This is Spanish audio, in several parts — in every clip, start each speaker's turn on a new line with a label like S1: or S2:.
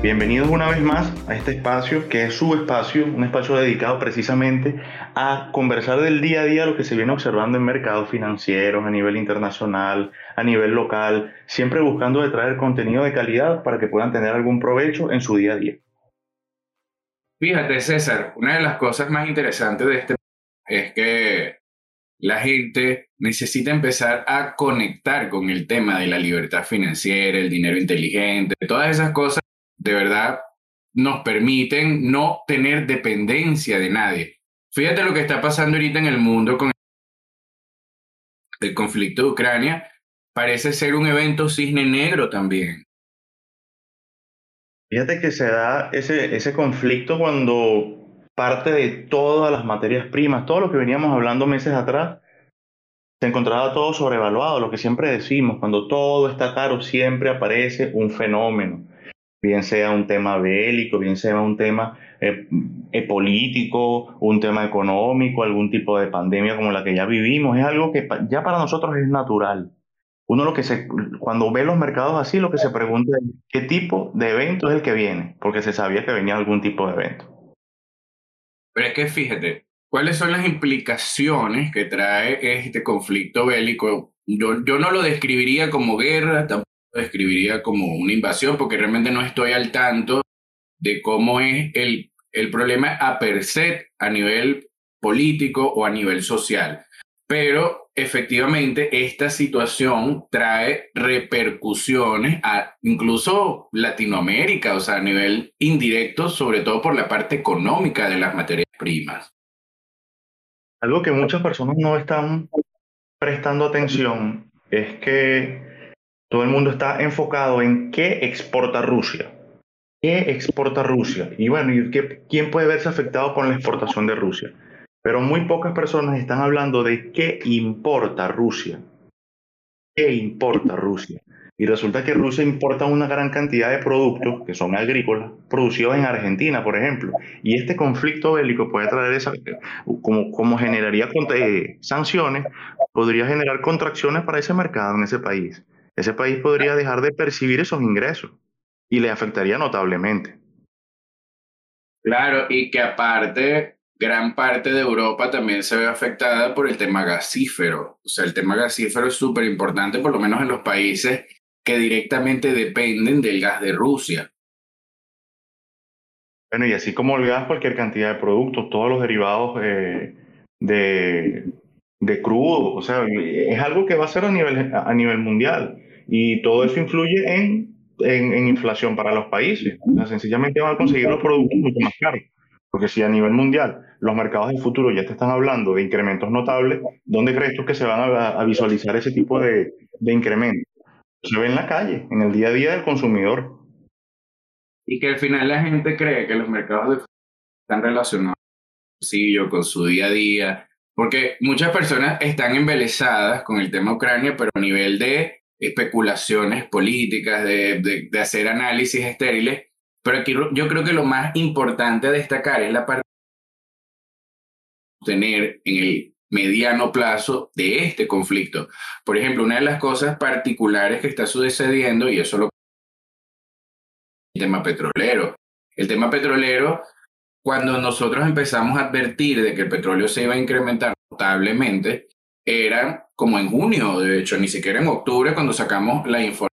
S1: Bienvenidos una vez más a este espacio que es su espacio, un espacio dedicado precisamente a conversar del día a día lo que se viene observando en mercados financieros a nivel internacional, a nivel local, siempre buscando de traer contenido de calidad para que puedan tener algún provecho en su día a día.
S2: Fíjate, César, una de las cosas más interesantes de este es que la gente necesita empezar a conectar con el tema de la libertad financiera, el dinero inteligente, todas esas cosas de verdad nos permiten no tener dependencia de nadie. Fíjate lo que está pasando ahorita en el mundo con el conflicto de Ucrania. Parece ser un evento cisne negro también.
S1: Fíjate que se da ese, ese conflicto cuando parte de todas las materias primas, todo lo que veníamos hablando meses atrás, se encontraba todo sobrevaluado, lo que siempre decimos, cuando todo está caro siempre aparece un fenómeno bien sea un tema bélico, bien sea un tema eh, eh, político, un tema económico, algún tipo de pandemia como la que ya vivimos, es algo que ya para nosotros es natural. Uno lo que se, cuando ve los mercados así, lo que se pregunta es qué tipo de evento es el que viene, porque se sabía que venía algún tipo de evento.
S2: Pero es que fíjate, ¿cuáles son las implicaciones que trae este conflicto bélico? Yo, yo no lo describiría como guerra, tampoco describiría como una invasión porque realmente no estoy al tanto de cómo es el, el problema a per se a nivel político o a nivel social. Pero efectivamente esta situación trae repercusiones a incluso Latinoamérica, o sea, a nivel indirecto, sobre todo por la parte económica de las materias primas.
S1: Algo que muchas personas no están prestando atención es que todo el mundo está enfocado en qué exporta Rusia. ¿Qué exporta Rusia? Y bueno, ¿quién puede verse afectado con la exportación de Rusia? Pero muy pocas personas están hablando de qué importa Rusia. ¿Qué importa Rusia? Y resulta que Rusia importa una gran cantidad de productos que son agrícolas, producidos en Argentina, por ejemplo. Y este conflicto bélico puede traer esa, como, como generaría eh, sanciones, podría generar contracciones para ese mercado en ese país ese país podría dejar de percibir esos ingresos y le afectaría notablemente.
S2: Claro, y que aparte, gran parte de Europa también se ve afectada por el tema gasífero. O sea, el tema gasífero es súper importante, por lo menos en los países que directamente dependen del gas de Rusia.
S1: Bueno, y así como el gas, cualquier cantidad de productos, todos los derivados eh, de, de crudo, o sea, es algo que va a ser a nivel, a nivel mundial. Y todo eso influye en, en, inflación para los países. O sea, sencillamente van a conseguir los productos mucho más caros. Porque si a nivel mundial los mercados del futuro ya te están hablando de incrementos notables, ¿dónde crees tú que se van a, visualizar ese tipo de, de incrementos? Se ve en la calle, en el día a día del consumidor.
S2: Y que al final la gente cree que los mercados del futuro están relacionados con su día a día, porque muchas personas están embelesadas con el tema Ucrania, pero a nivel de especulaciones políticas, de, de, hacer análisis estériles, pero aquí yo creo que lo más importante a destacar es la parte de tener en el mediano plazo de este conflicto. Por ejemplo, una de las cosas particulares que está sucediendo, y eso lo el tema petrolero. El tema petrolero, cuando nosotros empezamos a advertir de que el petróleo se iba a incrementar notablemente, era como en junio, de hecho, ni siquiera en octubre cuando sacamos la información.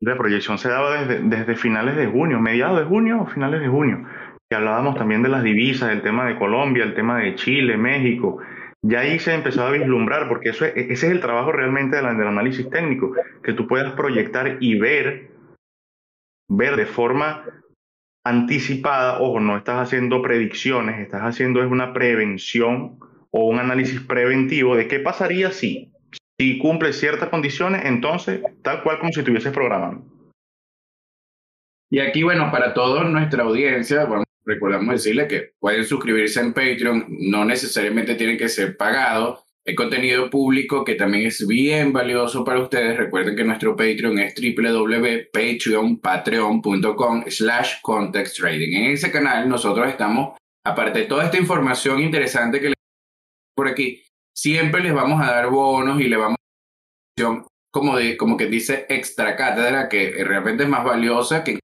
S1: La proyección se daba desde, finales de junio, mediados de junio o finales de junio, que hablábamos también de las divisas, del tema de Colombia, el tema de Chile, México. Ya ahí se empezó a vislumbrar, porque eso ese es el trabajo realmente del análisis técnico, que tú puedas proyectar y ver, ver de forma anticipada, ojo, no estás haciendo predicciones, estás haciendo es una prevención o un análisis preventivo de qué pasaría si, si cumple ciertas condiciones, entonces tal cual como si estuvieses programando.
S2: Y aquí, bueno, para toda nuestra audiencia, bueno, recordamos decirle que pueden suscribirse en Patreon, no necesariamente tienen que ser pagados. Hay contenido público que también es bien valioso para ustedes. Recuerden que nuestro Patreon es www.patreon.com slash context trading. En ese canal nosotros estamos, aparte de toda esta información interesante que por aquí, siempre les vamos a dar bonos y le vamos a dar como de como que dice extra cátedra que realmente es más valiosa que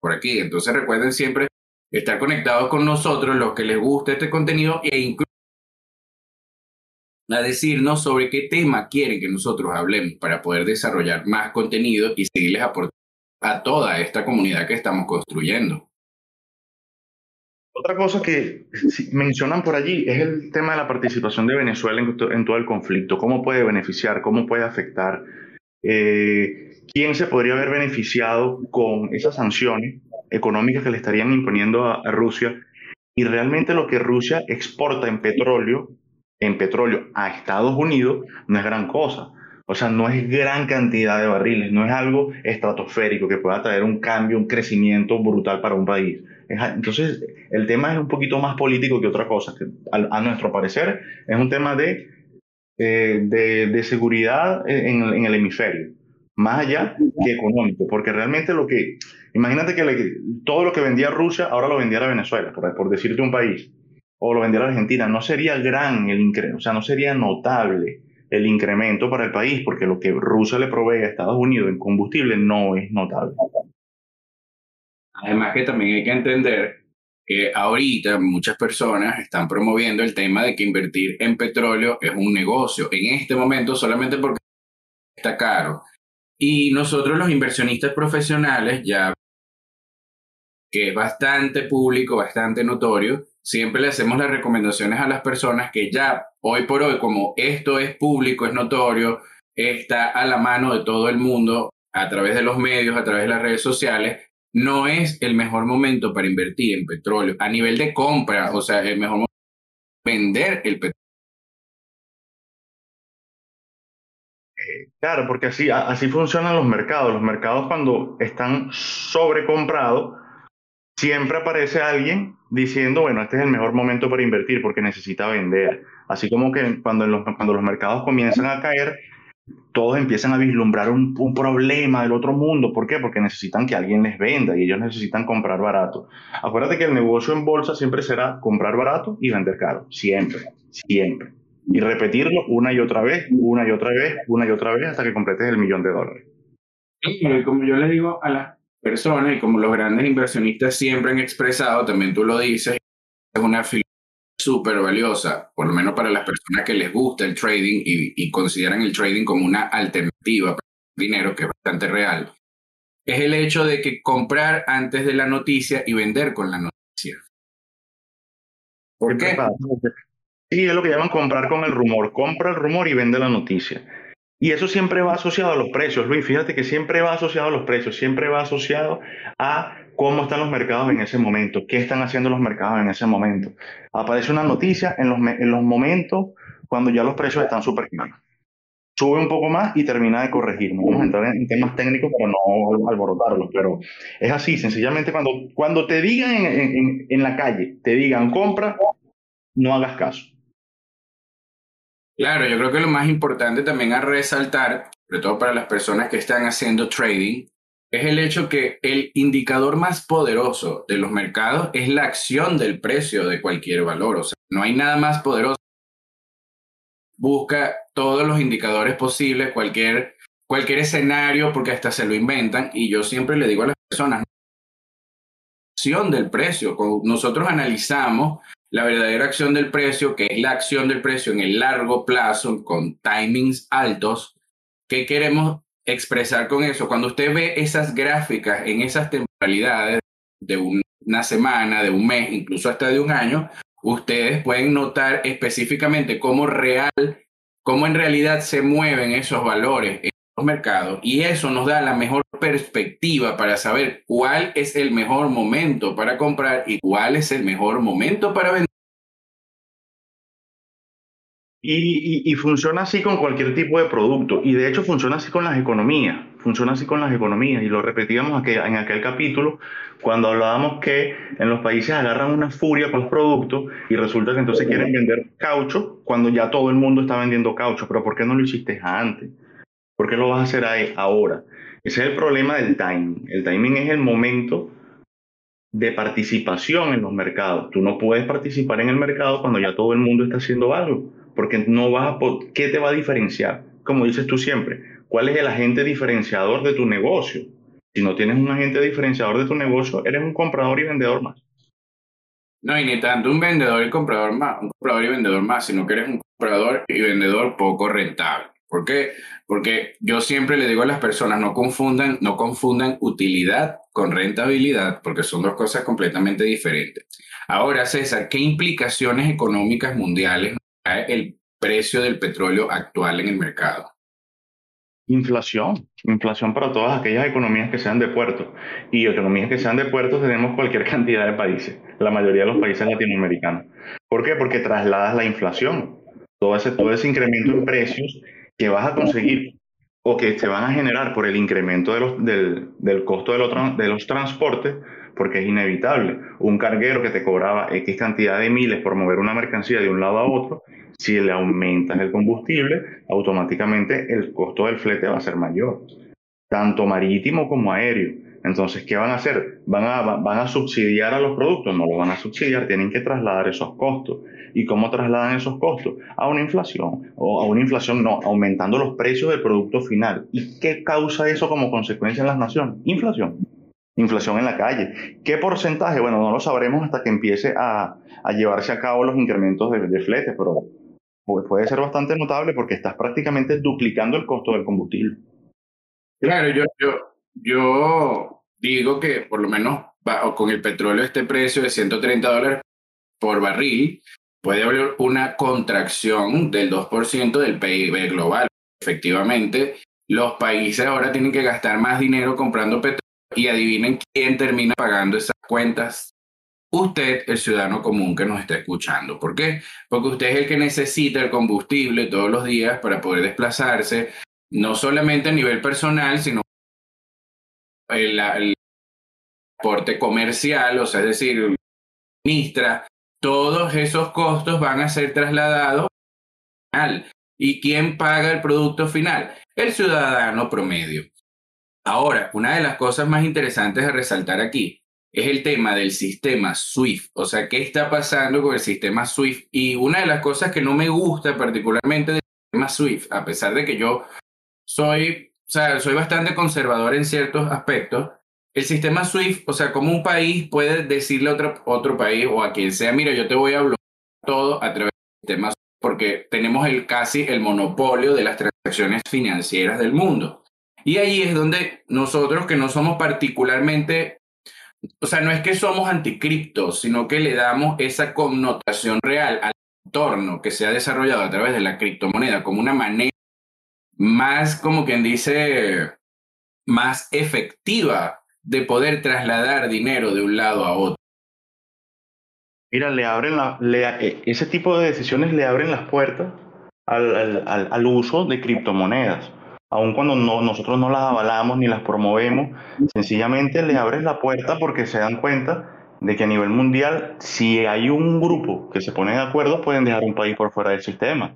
S2: por aquí. Entonces recuerden siempre estar conectados con nosotros, los que les guste este contenido e incluso a decirnos sobre qué tema quieren que nosotros hablemos para poder desarrollar más contenido y seguirles aportando a toda esta comunidad que estamos construyendo.
S1: Otra cosa que mencionan por allí es el tema de la participación de Venezuela en, todo el conflicto. ¿Cómo puede beneficiar? ¿Cómo puede afectar? Eh, ¿Quién se podría haber beneficiado con esas sanciones económicas que le estarían imponiendo a Rusia? Y realmente lo que Rusia exporta en petróleo en petróleo a Estados Unidos no es gran cosa. O sea, no es gran cantidad de barriles, no es algo estratosférico que pueda traer un cambio, un crecimiento brutal para un país. Entonces, el tema es un poquito más político que otra cosa, que a, nuestro parecer es un tema de, eh, de, seguridad en, en, el hemisferio, más allá que económico, porque realmente lo que, imagínate que todo lo que vendía Rusia ahora lo vendiera Venezuela, por, por decirte un país o lo vendiera a Argentina, no sería gran el incremento, o sea, no sería notable el incremento para el país, porque lo que Rusia le provee a Estados Unidos en combustible no es notable.
S2: Además que también hay que entender que ahorita muchas personas están promoviendo el tema de que invertir en petróleo es un negocio, en este momento solamente porque está caro. Y nosotros los inversionistas profesionales ya que es bastante público, bastante notorio, siempre le hacemos las recomendaciones a las personas que ya hoy por hoy, como esto es público, es notorio, está a la mano de todo el mundo a través de los medios, a través de las redes sociales, no es el mejor momento para invertir en petróleo. A nivel de compra, o sea, el mejor momento para vender el petróleo.
S1: Claro, porque así, así funcionan los mercados. Los mercados cuando están sobrecomprados, siempre aparece alguien diciendo, bueno, este es el mejor momento para invertir porque necesita vender. Así como que cuando cuando los mercados comienzan a caer, todos empiezan a vislumbrar un, problema del otro mundo. ¿Por qué? Porque necesitan que alguien les venda y ellos necesitan comprar barato. Acuérdate que el negocio en bolsa siempre será comprar barato y vender caro. Siempre, siempre. Y repetirlo una y otra vez, una y otra vez, una y otra vez hasta que completes el millón de dólares.
S2: Y como yo le digo a la personas y como los grandes inversionistas siempre han expresado, también tú lo dices, es una súper valiosa, por lo menos para las personas que les gusta el trading y, consideran el trading como una alternativa para el dinero, que es bastante real, es el hecho de que comprar antes de la noticia y vender con la noticia.
S1: ¿Por qué? Sí, es lo que llaman comprar con el rumor. Compra el rumor y vende la noticia. Y eso siempre va asociado a los precios, Luis. Fíjate que siempre va asociado a los precios, siempre va asociado a cómo están los mercados en ese momento, qué están haciendo los mercados en ese momento. Aparece una noticia en los, en los momentos cuando ya los precios están súper claros. Sube un poco más y termina de corregir. Vamos a entrar en temas técnicos para no alborotarlos, pero es así, sencillamente cuando, cuando te digan en, en la calle, te digan compra, no hagas caso.
S2: Claro, yo creo que lo más importante también a resaltar, sobre todo para las personas que están haciendo trading, es el hecho que el indicador más poderoso de los mercados es la acción del precio de cualquier valor. O sea, no hay nada más poderoso. Busca todos los indicadores posibles, cualquier, cualquier escenario, porque hasta se lo inventan. Y yo siempre le digo a las personas, acción del precio. Nosotros analizamos la verdadera acción del precio, que es la acción del precio en el largo plazo con timings altos. ¿Qué queremos expresar con eso? Cuando usted ve esas gráficas en esas temporalidades de una semana, de un mes, incluso hasta de un año, ustedes pueden notar específicamente cómo real, cómo en realidad se mueven esos valores los mercados y eso nos da la mejor perspectiva para saber cuál es el mejor momento para comprar y cuál es el mejor momento para vender.
S1: Y, y, funciona así con cualquier tipo de producto y de hecho funciona así con las economías. funciona así con las economías y lo repetíamos en aquel capítulo cuando hablábamos que en los países agarran una furia con los productos y resulta que entonces quieren vender caucho cuando ya todo el mundo está vendiendo caucho. Pero ¿por qué no lo hiciste antes? ¿Por qué lo vas a hacer ahí, ahora? Ese es el problema del timing. El timing es el momento de participación en los mercados. Tú no puedes participar en el mercado cuando ya todo el mundo está haciendo algo, porque no vas a ¿qué te va a diferenciar? Como dices tú siempre, ¿cuál es el agente diferenciador de tu negocio? Si no tienes un agente diferenciador de tu negocio, eres un comprador y vendedor más.
S2: No, y ni tanto un vendedor y comprador más, un comprador y vendedor más, sino que eres un comprador y vendedor poco rentable. ¿Por qué? Porque yo siempre le digo a las personas, no confundan, no confundan utilidad con rentabilidad, porque son dos cosas completamente diferentes. Ahora, César, ¿qué implicaciones económicas mundiales el precio del petróleo actual en el mercado?
S1: Inflación, inflación para todas aquellas economías que sean de puerto. Y economías que sean de puerto tenemos cualquier cantidad de países, la mayoría de los países latinoamericanos. ¿Por qué? Porque trasladas la inflación. Todo ese, todo ese incremento en precios que vas a conseguir o que se van a generar por el incremento de los, del, del, costo de los, de los transportes, porque es inevitable. Un carguero que te cobraba X cantidad de miles por mover una mercancía de un lado a otro, si le aumentas el combustible, automáticamente el costo del flete va a ser mayor, tanto marítimo como aéreo. Entonces, ¿qué van a hacer? ¿Van a, ¿Van subsidiar a los productos? No lo van a subsidiar, tienen que trasladar esos costos. ¿Y cómo trasladan esos costos? A una inflación, o a una inflación no, aumentando los precios del producto final. ¿Y qué causa eso como consecuencia en las naciones? Inflación. Inflación en la calle. ¿Qué porcentaje? Bueno, no lo sabremos hasta que empiece a, a llevarse a cabo los incrementos de, de flete, pero puede ser bastante notable porque estás prácticamente duplicando el costo del combustible.
S2: Claro, yo, yo, yo digo que por lo menos con el petróleo este precio de 130 dólares por barril, puede haber una contracción del 2% del PIB global. Efectivamente, los países ahora tienen que gastar más dinero comprando petróleo y adivinen quién termina pagando esas cuentas. Usted, el ciudadano común que nos está escuchando. ¿Por qué? Porque usted es el que necesita el combustible todos los días para poder desplazarse, no solamente a nivel personal, sino el, transporte comercial, o sea, es decir, ministra, todos esos costos van a ser trasladados al ¿Y quién paga el producto final? El ciudadano promedio. Ahora, una de las cosas más interesantes a resaltar aquí es el tema del sistema SWIFT. O sea, ¿qué está pasando con el sistema SWIFT? Y una de las cosas que no me gusta particularmente del sistema SWIFT, a pesar de que yo soy o sea, soy bastante conservador en ciertos aspectos. El sistema SWIFT, o sea, como un país puede decirle a otro, otro país o a quien sea, mira, yo te voy a bloquear todo a través del sistema SWIFT, porque tenemos el, casi el monopolio de las transacciones financieras del mundo. Y ahí es donde nosotros, que no somos particularmente, o sea, no es que somos anticriptos, sino que le damos esa connotación real al entorno que se ha desarrollado a través de la criptomoneda como una manera más, como quien dice, más efectiva de poder trasladar dinero de un lado a otro.
S1: Mira, le abren la, eh, ese tipo de decisiones le abren las puertas al, uso de criptomonedas. Aun cuando no, nosotros no las avalamos ni las promovemos, sencillamente le abren la puerta porque se dan cuenta de que a nivel mundial, si hay un grupo que se pone de acuerdo, pueden dejar un país por fuera del sistema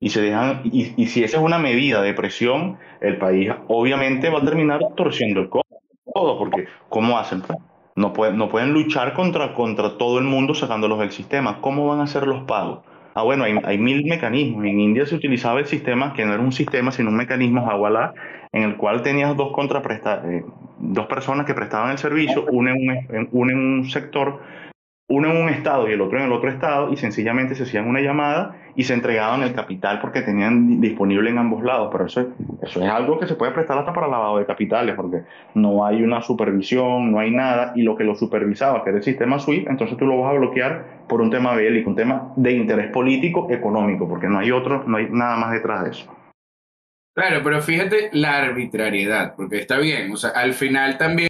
S1: y se dejan y, y, si esa es una medida de presión, el país obviamente va a terminar torciendo el codo, porque ¿cómo hacen? No pueden, no pueden luchar contra, contra todo el mundo sacándolos del sistema. ¿Cómo van a hacer los pagos? Ah, bueno, hay, hay mil mecanismos. En India se utilizaba el sistema, que no era un sistema, sino un mecanismo Hawala, en el cual tenías dos, contrapresta eh, dos personas que prestaban el servicio, una en un, una en un sector uno en un estado y el otro en el otro estado, y sencillamente se hacían una llamada y se entregaban el capital porque tenían disponible en ambos lados. Pero eso, eso es algo que se puede prestar hasta para lavado de capitales, porque no hay una supervisión, no hay nada, y lo que lo supervisaba, que era el sistema SWIFT, entonces tú lo vas a bloquear por un tema bélico, un tema de interés político, económico, porque no hay otro, no hay nada más detrás de eso.
S2: Claro, pero fíjate la arbitrariedad, porque está bien, o sea, al final también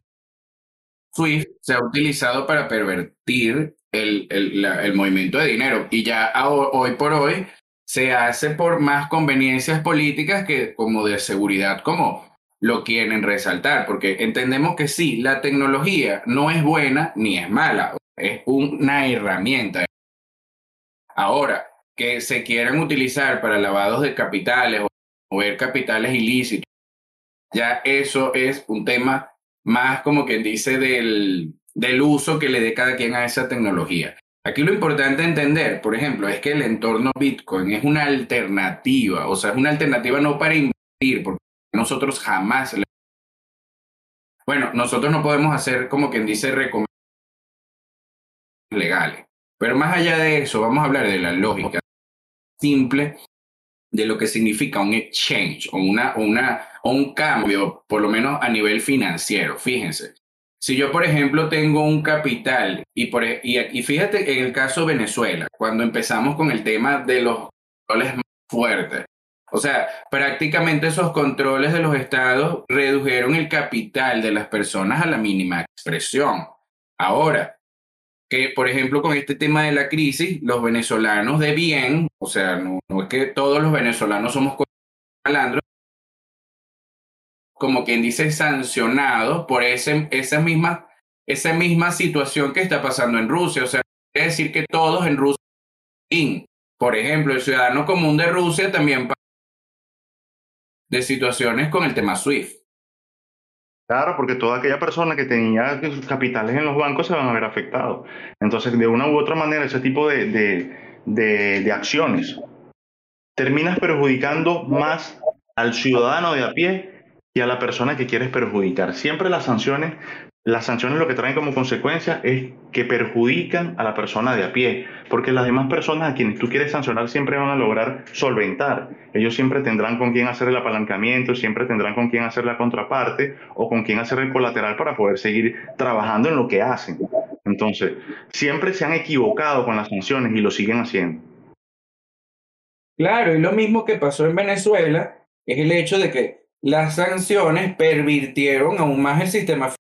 S2: Swift se ha utilizado para pervertir el, el, movimiento de dinero. Y ya hoy por hoy se hace por más conveniencias políticas que como de seguridad, como lo quieren resaltar, porque entendemos que sí, la tecnología no es buena ni es mala, es una herramienta. Ahora, que se quieran utilizar para lavados de capitales o mover capitales ilícitos, ya eso es un tema más como quien dice del, del uso que le dé cada quien a esa tecnología. Aquí lo importante entender, por ejemplo, es que el entorno Bitcoin es una alternativa, o sea, es una alternativa no para invertir, porque nosotros jamás... Bueno, nosotros no podemos hacer como quien dice recomendaciones legales, pero más allá de eso, vamos a hablar de la lógica simple de lo que significa un exchange o, una, una, un cambio, por lo menos a nivel financiero. Fíjense, si yo, por ejemplo, tengo un capital y, por, e, y, y fíjate en el caso Venezuela, cuando empezamos con el tema de los controles más fuertes, o sea, prácticamente esos controles de los estados redujeron el capital de las personas a la mínima expresión. Ahora, que por ejemplo con este tema de la crisis, los venezolanos de bien, o sea, no, es que todos los venezolanos somos malandros, como quien dice, sancionados por ese, esa, misma, esa misma situación que está pasando en Rusia. O sea, quiere decir que todos en Rusia, por ejemplo, el ciudadano común de Rusia también de situaciones con el tema SWIFT.
S1: Claro, porque toda aquella persona que tenía sus capitales en los bancos se van a ver afectados. Entonces, de una u otra manera, ese tipo de, de, de, acciones terminas perjudicando más al ciudadano de a pie y a la persona que quieres perjudicar. Siempre las sanciones las sanciones lo que traen como consecuencia es que perjudican a la persona de a pie, porque las demás personas a quienes tú quieres sancionar siempre van a lograr solventar. Ellos siempre tendrán con quién hacer el apalancamiento, siempre tendrán con quién hacer la contraparte o con quién hacer el colateral para poder seguir trabajando en lo que hacen. Entonces, siempre se han equivocado con las sanciones y lo siguen haciendo.
S2: Claro, y lo mismo que pasó en Venezuela es el hecho de que las sanciones pervirtieron aún más el sistema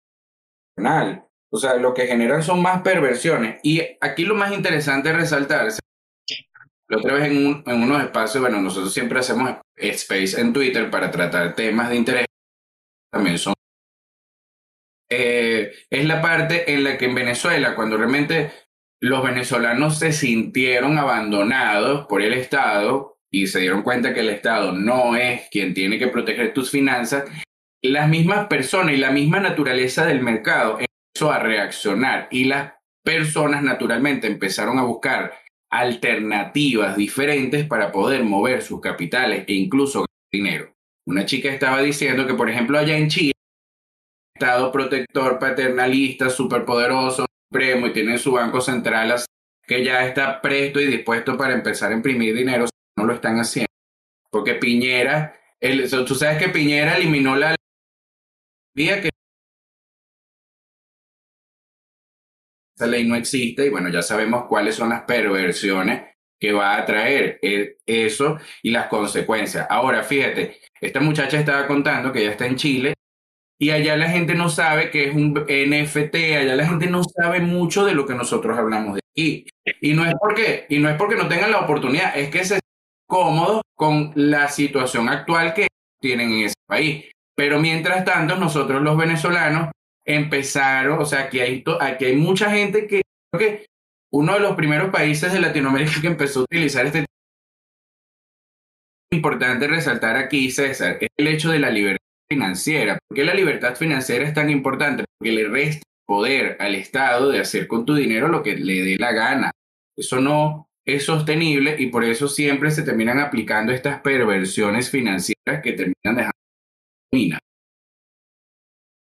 S2: o sea, lo que generan son más perversiones. Y aquí lo más interesante es resaltar, la otra vez en, en unos espacios, bueno, nosotros siempre hacemos space en Twitter para tratar temas de interés. También son... Eh, es la parte en la que en Venezuela, cuando realmente los venezolanos se sintieron abandonados por el Estado y se dieron cuenta que el Estado no es quien tiene que proteger tus finanzas, las mismas personas y la misma naturaleza del mercado empezó a reaccionar y las personas naturalmente empezaron a buscar alternativas diferentes para poder mover sus capitales e incluso dinero. Una chica estaba diciendo que, por ejemplo, allá en Chile, Estado protector, paternalista, superpoderoso, supremo y tiene su banco central que ya está presto y dispuesto para empezar a imprimir dinero, no lo están haciendo. Porque Piñera, el, tú sabes que Piñera eliminó la que esa ley no existe y bueno, ya sabemos cuáles son las perversiones que va a traer e, eso y las consecuencias. Ahora, fíjate, esta muchacha estaba contando que ella está en Chile y allá la gente no sabe que es un NFT, allá la gente no sabe mucho de lo que nosotros hablamos de aquí. Y no es porque, y no es porque no tengan la oportunidad, es que se cómodos con la situación actual que tienen en ese país. Pero mientras tanto, nosotros los venezolanos empezaron, o sea, aquí hay, aquí hay mucha gente que creo que uno de los primeros países de Latinoamérica que empezó a utilizar este importante resaltar aquí, César, es el hecho de la libertad financiera. ¿Por qué la libertad financiera es tan importante? Porque le resta poder al Estado de hacer con tu dinero lo que le dé la gana. Eso no es sostenible y por eso siempre se terminan aplicando estas perversiones financieras que terminan dejando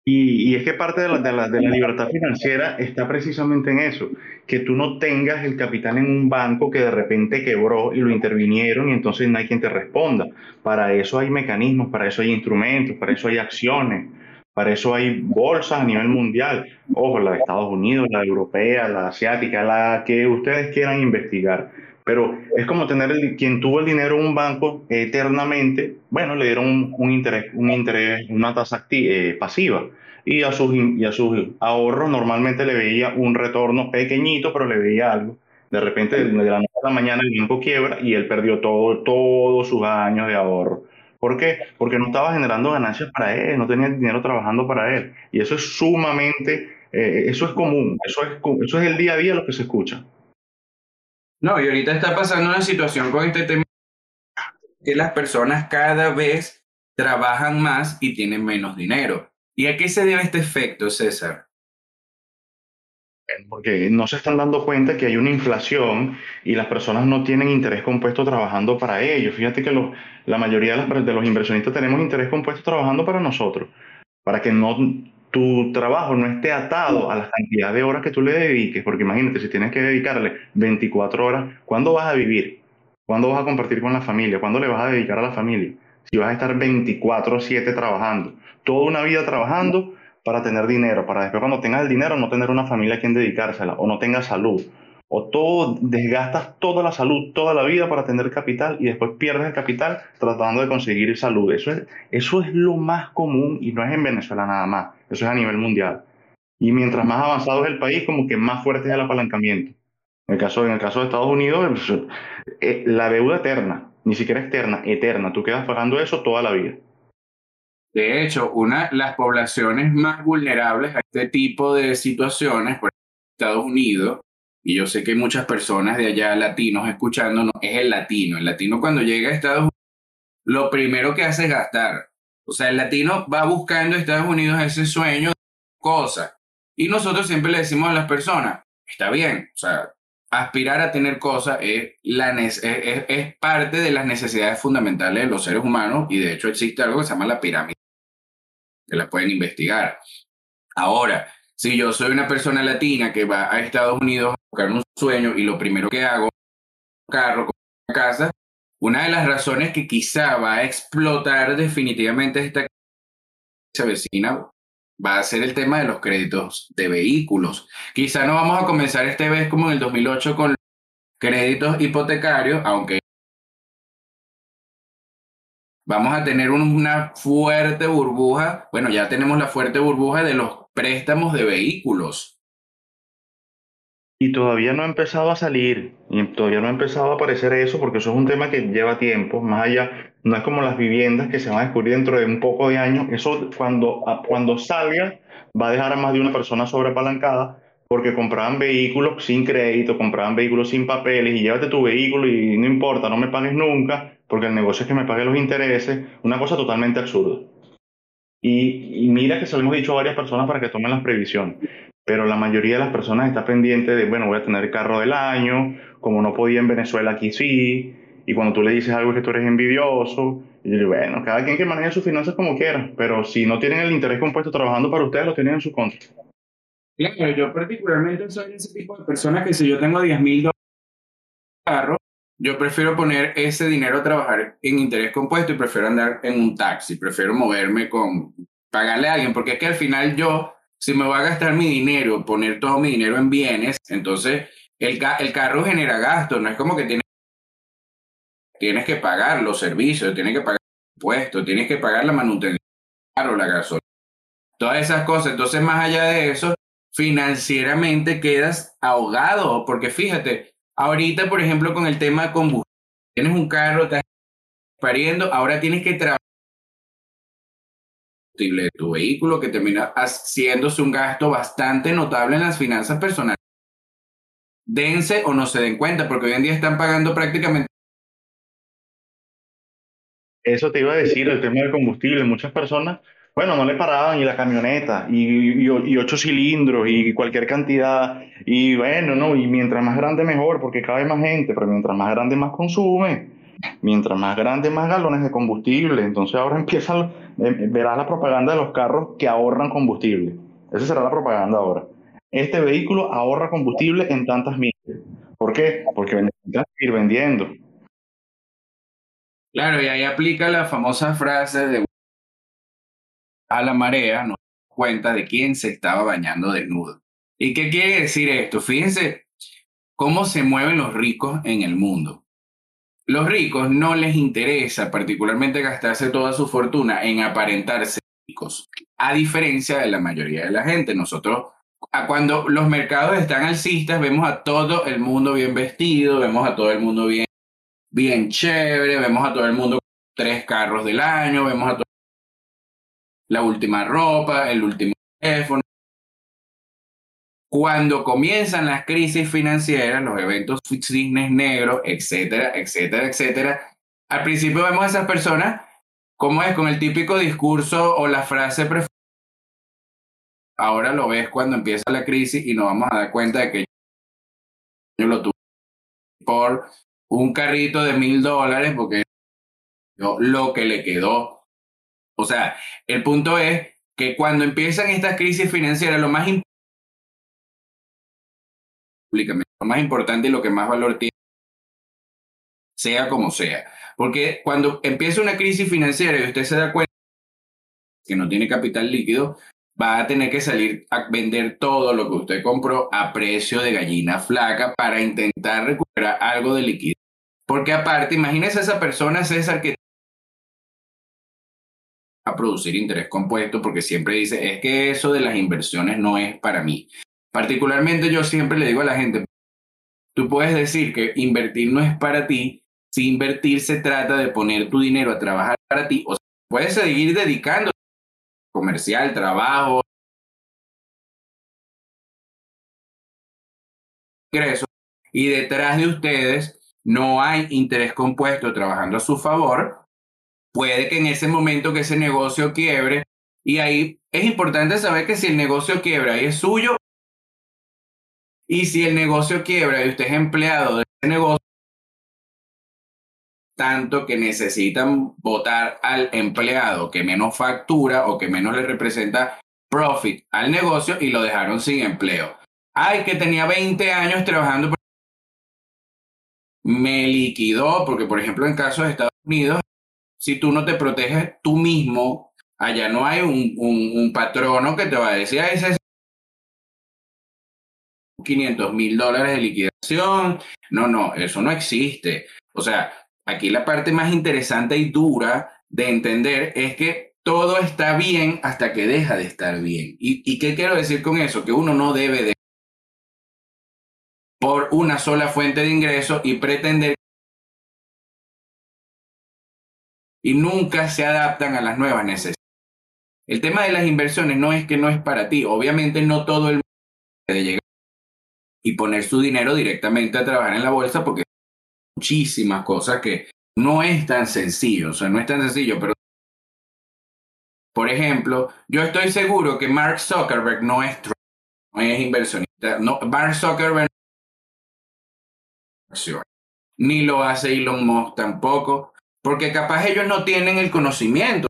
S1: y, y, es que parte de la, de, la, de la, libertad financiera está precisamente en eso, que tú no tengas el capital en un banco que de repente quebró y lo intervinieron y entonces no hay quien te responda. Para eso hay mecanismos, para eso hay instrumentos, para eso hay acciones, para eso hay bolsas a nivel mundial. Ojo, la de Estados Unidos, la europea, la asiática, la que ustedes quieran investigar. Pero es como tener el, quien tuvo el dinero en un banco eternamente, bueno, le dieron un, interés, un interés, una tasa eh, pasiva. Y a, sus, y a sus ahorros normalmente le veía un retorno pequeñito, pero le veía algo. De repente, de la noche a la mañana, el banco quiebra y él perdió todo, todos sus años de ahorro. ¿Por qué? Porque no estaba generando ganancias para él, no tenía dinero trabajando para él. Y eso es sumamente, eh, eso es común, eso es, eso es el día a día lo que se escucha.
S2: No, y ahorita está pasando una situación con este tema que las personas cada vez trabajan más y tienen menos dinero. ¿Y a qué se debe este efecto, César?
S1: Porque no se están dando cuenta que hay una inflación y las personas no tienen interés compuesto trabajando para ellos. Fíjate que la mayoría de, de los inversionistas tenemos interés compuesto trabajando para nosotros, para que no tu trabajo no esté atado a la cantidad de horas que tú le dediques, porque imagínate, si tienes que dedicarle 24 horas, ¿cuándo vas a vivir? ¿Cuándo vas a compartir con la familia? ¿Cuándo le vas a dedicar a la familia? Si vas a estar 24/7 trabajando, toda una vida trabajando para tener dinero, para después cuando tengas el dinero no tener una familia a quien dedicársela, o no tengas salud, o todo, desgastas toda la salud, toda la vida para tener capital y después pierdes el capital tratando de conseguir salud. Eso es, eso es lo más común y no es en Venezuela nada más, eso es a nivel mundial. Y mientras más avanzado es el país, como que más fuerte es el apalancamiento. En el caso, en el caso de Estados Unidos, eh, la deuda eterna, ni siquiera externa, eterna, tú quedas pagando eso toda la vida.
S2: De hecho, una las poblaciones más vulnerables a este tipo de situaciones, por Estados Unidos, y yo sé que muchas personas de allá latinos escuchando, es el latino. El latino cuando llega a Estados Unidos, lo primero que hace es gastar. O sea, el latino va buscando a Estados Unidos ese sueño de cosas. Y nosotros siempre le decimos a las personas, está bien, o sea, aspirar a tener cosas es, es, parte de las necesidades fundamentales de los seres humanos y de hecho existe algo que se llama la pirámide, que la pueden investigar. Ahora, si yo soy una persona latina que va a Estados Unidos a buscar un sueño y lo primero que hago, un carro, una casa, una de las razones que quizá va a explotar definitivamente esta vecina va a ser el tema de los créditos de vehículos. Quizá no vamos a comenzar este vez como en el 2008 con créditos hipotecarios, aunque vamos a tener una fuerte burbuja, bueno, ya tenemos la fuerte burbuja de los préstamos de vehículos.
S1: Y todavía no ha empezado a salir, y todavía no ha empezado a aparecer eso, porque eso es un tema que lleva tiempo, más allá, no es como las viviendas que se van a descubrir dentro de un poco de años, eso cuando, cuando salga va a dejar a más de una persona sobrepalancada, porque compraban vehículos sin crédito, compraban vehículos sin papeles, y llévate tu vehículo y no importa, no me pagues nunca, porque el negocio es que me pague los intereses, una cosa totalmente absurda. Y, y, mira que se lo hemos dicho a varias personas para que tomen las previsiones pero la mayoría de las personas está pendiente de, bueno, voy a tener carro del año, como no podía en Venezuela, aquí sí, y cuando tú le dices algo es que tú eres envidioso, y yo digo, bueno, cada quien que maneje sus finanzas como quiera, pero si no tienen el interés compuesto trabajando para ustedes, lo tienen en su contra.
S2: Claro, yo particularmente soy ese tipo de persona que si yo tengo 10 mil dólares carro, yo prefiero poner ese dinero a trabajar en interés compuesto y prefiero andar en un taxi, prefiero moverme con, pagarle a alguien, porque es que al final yo si me voy a gastar mi dinero, poner todo mi dinero en bienes, entonces el, el carro genera gastos, no es como que tienes, tienes que pagar los servicios, tienes que pagar impuestos, tienes que pagar la manutención la gasolina, todas esas cosas. Entonces, más allá de eso, financieramente quedas ahogado, porque fíjate, ahorita, por ejemplo, con el tema de combustible, tienes un carro, estás pariendo, ahora tienes que trabajar de tu vehículo que termina haciéndose un gasto bastante notable en las finanzas personales. Dense o no se den cuenta, porque hoy en día están pagando prácticamente.
S1: Eso te iba a decir, el tema del combustible. Muchas personas, bueno, no le paraban y la camioneta, y, y, ocho cilindros, y cualquier cantidad. Y bueno, no, y mientras más grande mejor, porque cabe más gente, pero mientras más grande más consume. Mientras más grande, más galones de combustible. Entonces ahora empiezan, eh, verás la propaganda de los carros que ahorran combustible. Esa será la propaganda ahora. Este vehículo ahorra combustible en tantas millas. ¿Por qué? Porque necesitas ir vendiendo.
S2: Claro, y ahí aplica la famosa frase de a la marea, nos cuenta de quién se estaba bañando desnudo. ¿Y qué quiere decir esto? Fíjense cómo se mueven los ricos en el mundo. Los ricos no les interesa particularmente gastarse toda su fortuna en aparentarse ricos, a diferencia de la mayoría de la gente. Nosotros, cuando los mercados están alcistas, vemos a todo el mundo bien vestido, vemos a todo el mundo bien, bien chévere, vemos a todo el mundo tres carros del año, vemos a la última ropa, el último teléfono. Cuando comienzan las crisis financieras, los eventos cisnes negros, etcétera, etcétera, etcétera, al principio vemos a esas personas como es con el típico discurso o la frase preferida. Ahora lo ves cuando empieza la crisis y nos vamos a dar cuenta de que yo lo tuve por un carrito de mil dólares porque yo, lo que le quedó. O sea, el punto es que cuando empiezan estas crisis financieras, lo más, lo más importante y lo que más valor tiene, sea como sea. Porque cuando empieza una crisis financiera y usted se da cuenta que no tiene capital líquido, va a tener que salir a vender todo lo que usted compró a precio de gallina flaca para intentar recuperar algo de liquidez. Porque aparte, imagínese a esa persona, César, que a producir interés compuesto porque siempre dice, es que eso de las inversiones no es para mí. Particularmente yo siempre le digo a la gente, tú puedes decir que invertir no es para ti, si invertir se trata de poner tu dinero a trabajar para ti, o puedes seguir dedicando comercial, trabajo, ingresos, y detrás de ustedes no hay interés compuesto trabajando a su favor, puede que en ese momento que ese negocio quiebre, y ahí es importante saber que si el negocio quiebra y es suyo, y si el negocio quiebra y usted es empleado de ese negocio, tanto que necesitan votar al empleado que menos factura o que menos le representa profit al negocio y lo dejaron sin empleo. Ay, que tenía 20 años trabajando. Me liquidó, porque por ejemplo en casos de Estados Unidos, si tú no te proteges tú mismo, allá no hay un, un, patrono que te va a decir, ay, ese es 500 mil dólares de liquidación. No, no, eso no existe. O sea, aquí la parte más interesante y dura de entender es que todo está bien hasta que deja de estar bien. ¿Y, qué quiero decir con eso? Que uno no debe de por una sola fuente de ingreso y pretender y nunca se adaptan a las nuevas necesidades. El tema de las inversiones no es que no es para ti. Obviamente no todo el mundo puede llegar y poner su dinero directamente a trabajar en la bolsa porque muchísimas cosas que no es tan sencillo, o sea, no es tan sencillo, pero por ejemplo, yo estoy seguro que Mark Zuckerberg no es no es inversionista, no, Mark Zuckerberg ni lo hace Elon Musk tampoco, porque capaz ellos no tienen el conocimiento.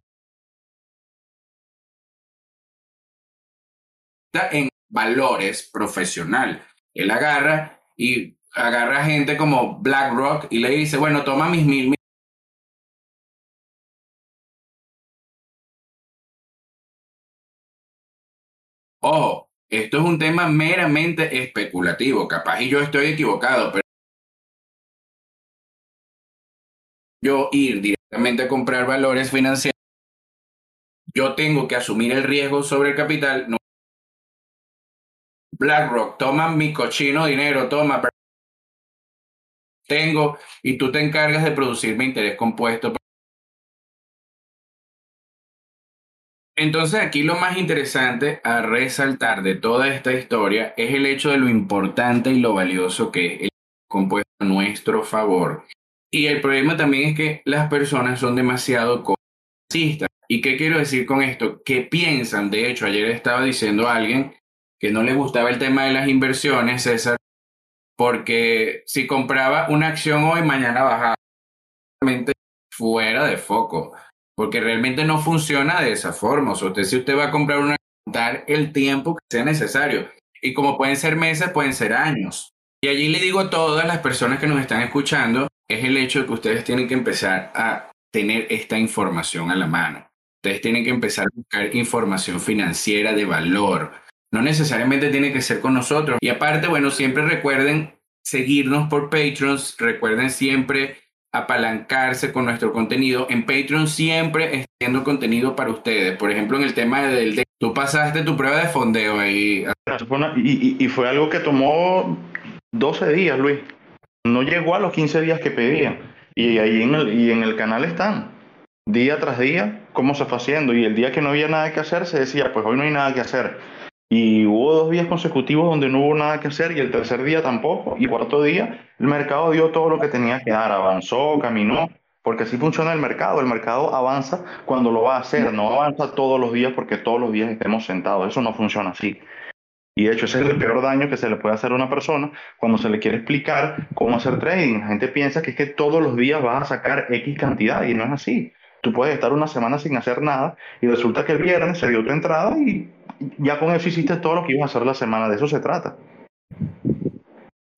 S2: En valores profesional. Él agarra y agarra gente como BlackRock y le dice, bueno, toma mis mil... Ojo, esto es un tema meramente especulativo, capaz y yo estoy equivocado, pero yo ir directamente a comprar valores financieros, yo tengo que asumir el riesgo sobre el capital. BlackRock, toma mi cochino dinero, toma, tengo y tú te encargas de producirme interés compuesto. Entonces aquí lo más interesante a resaltar de toda esta historia es el hecho de lo importante y lo valioso que es el compuesto a nuestro favor. Y el problema también es que las personas son demasiado concistas. ¿Y qué quiero decir con esto? Que piensan, de hecho, ayer estaba diciendo a alguien que no le gustaba el tema de las inversiones, César, porque si compraba una acción hoy, mañana bajaba. Fuera de foco, porque realmente no funciona de esa forma. O sea, usted, si usted va a comprar una, dar el tiempo que sea necesario. Y como pueden ser meses, pueden ser años. Y allí le digo a todas las personas que nos están escuchando, es el hecho de que ustedes tienen que empezar a tener esta información a la mano. Ustedes tienen que empezar a buscar información financiera de valor, no necesariamente tiene que ser con nosotros. Y aparte, bueno, siempre recuerden seguirnos por Patreon. Recuerden siempre apalancarse con nuestro contenido. En Patreon siempre haciendo contenido para ustedes. Por ejemplo, en el tema del... tú pasaste tu prueba de fondeo ahí.
S1: Y, y, fue algo que tomó 12 días, Luis. No llegó a los 15 días que pedía. Y ahí en el, y en el canal están. día tras día, cómo se fue haciendo. Y el día que no había nada que hacer, se decía, pues hoy no hay nada que hacer. Y hubo dos días consecutivos donde no hubo nada que hacer y el tercer día tampoco. Y cuarto día, el mercado dio todo lo que tenía que dar, avanzó, caminó, porque así funciona el mercado. El mercado avanza cuando lo va a hacer, no avanza todos los días porque todos los días estemos sentados. Eso no funciona así. Y de hecho, ese es el peor daño que se le puede hacer a una persona cuando se le quiere explicar cómo hacer trading. La gente piensa que es que todos los días vas a sacar X cantidad y no es así. Tú puedes estar una semana sin hacer nada y resulta que el viernes se dio tu entrada y ya con eso hiciste todo lo que ibas a hacer la semana. De eso se trata.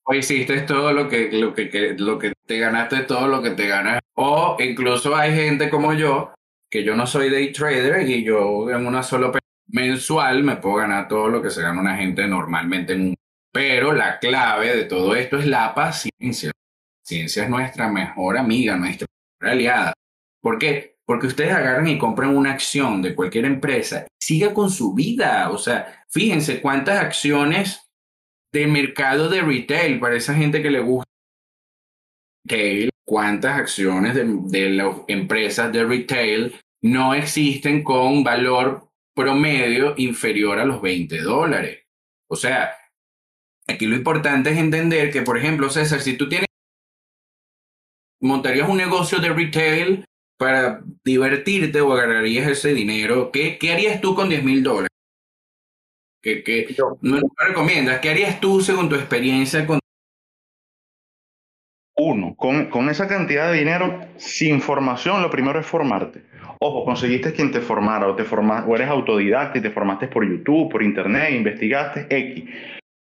S2: O hiciste todo lo que, lo que, lo que te ganaste, todo lo que te ganas. O incluso hay gente como yo, que yo no soy day trader y yo en una sola mensual me puedo ganar todo lo que se gana una gente normalmente en un... Pero la clave de todo esto es la paciencia. La paciencia es nuestra mejor amiga, nuestra mejor aliada. ¿Por qué? Porque ustedes agarran y compran una acción de cualquier empresa siga con su vida. O sea, fíjense cuántas acciones de mercado de retail para esa gente que le gusta retail, cuántas acciones de, de las empresas de retail no existen con valor promedio inferior a los 20 dólares. O sea, aquí lo importante es entender que, por ejemplo, César, si tú tienes, montarías un negocio de retail para divertirte o agarrarías ese dinero, ¿qué, qué harías tú con 10 mil dólares? ¿Qué, qué, no, recomiendas? ¿Qué harías tú según tu experiencia con...
S1: Uno, con, con esa cantidad de dinero, sin formación, lo primero es formarte. Ojo, conseguiste quien te formara o, te o eres autodidacta y te formaste por YouTube, por Internet, investigaste X.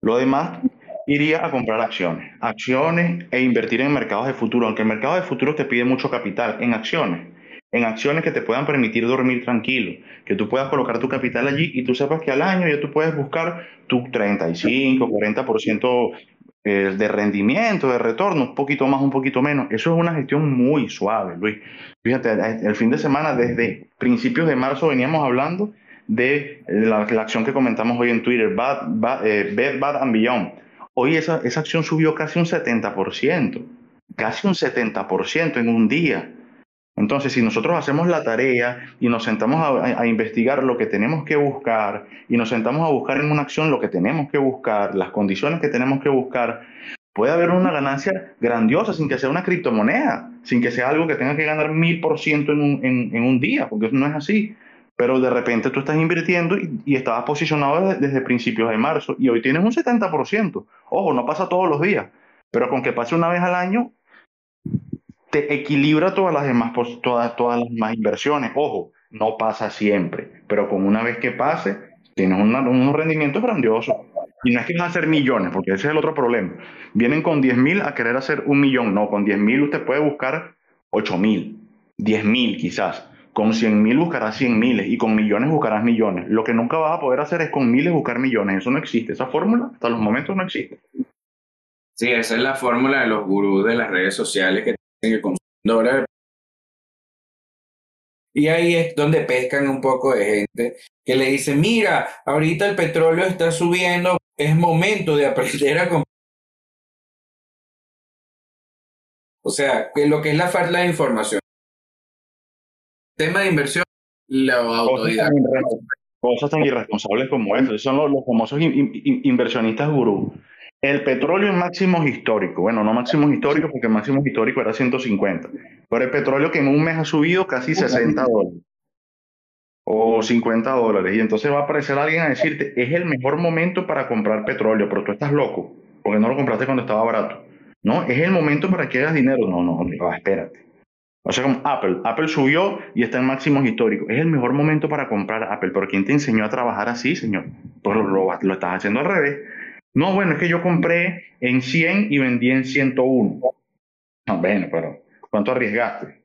S1: Lo demás iría a comprar acciones, acciones e invertir en mercados de futuro, aunque el mercado de futuro te pide mucho capital, en acciones, en acciones que te puedan permitir dormir tranquilo, que tú puedas colocar tu capital allí y tú sepas que al año ya tú puedes buscar tu 35, 40% eh, de rendimiento, de retorno, un poquito más, un poquito menos. Eso es una gestión muy suave, Luis. Fíjate, el fin de semana, desde principios de marzo, veníamos hablando de la, acción que comentamos hoy en Twitter, Bad, Bad, eh, Bad and Beyond. Hoy esa, esa acción subió casi un 70%, casi un 70% en un día. Entonces, si nosotros hacemos la tarea y nos sentamos a, investigar lo que tenemos que buscar y nos sentamos a buscar en una acción lo que tenemos que buscar, las condiciones que tenemos que buscar, puede haber una ganancia grandiosa sin que sea una criptomoneda, sin que sea algo que tenga que ganar mil por ciento en un día, porque no es así. Pero de repente tú estás invirtiendo y, estabas posicionado desde, desde, principios de marzo y hoy tienes un 70%. Ojo, no pasa todos los días, pero con que pase una vez al año, te equilibra todas las demás, todas, todas las demás inversiones. Ojo, no pasa siempre, pero con una vez que pase, tienes un unos rendimientos grandiosos. Y no es que van a hacer millones, porque ese es el otro problema. Vienen con 10 mil a querer hacer un millón. No, con 10 mil usted puede buscar 8 mil, 10 mil quizás. Con 100 mil buscarás 100 miles y con millones buscarás millones. Lo que nunca vas a poder hacer es con miles buscar millones. Eso no existe. Esa fórmula hasta los momentos no existe.
S2: Sí, esa es la fórmula de los gurús de las redes sociales que Y ahí es donde pescan un poco de gente que le dice, mira, ahorita el petróleo está subiendo, es momento de aprender a comprar. O sea, que lo que es la falta de información. Tema de inversión, la autoridad.
S1: Cosas tan irresponsables como eso. Son los, famosos inversionistas gurú. El petróleo en máximos históricos, bueno, no máximos históricos porque el máximo histórico era 150, pero el petróleo que en un mes ha subido casi 60 dólares o 50 dólares y entonces va a aparecer alguien a decirte, es el mejor momento para comprar petróleo, pero tú estás loco, porque no lo compraste cuando estaba barato. No, es el momento para que hagas dinero. No, no, no, espérate. O sea, como Apple, Apple subió y está en máximos históricos. Es el mejor momento para comprar Apple, pero ¿quién te enseñó a trabajar así, señor? Pues lo, lo estás haciendo al revés. No, bueno, es que yo compré en 100 y vendí en 101. No, bueno, pero ¿cuánto arriesgaste?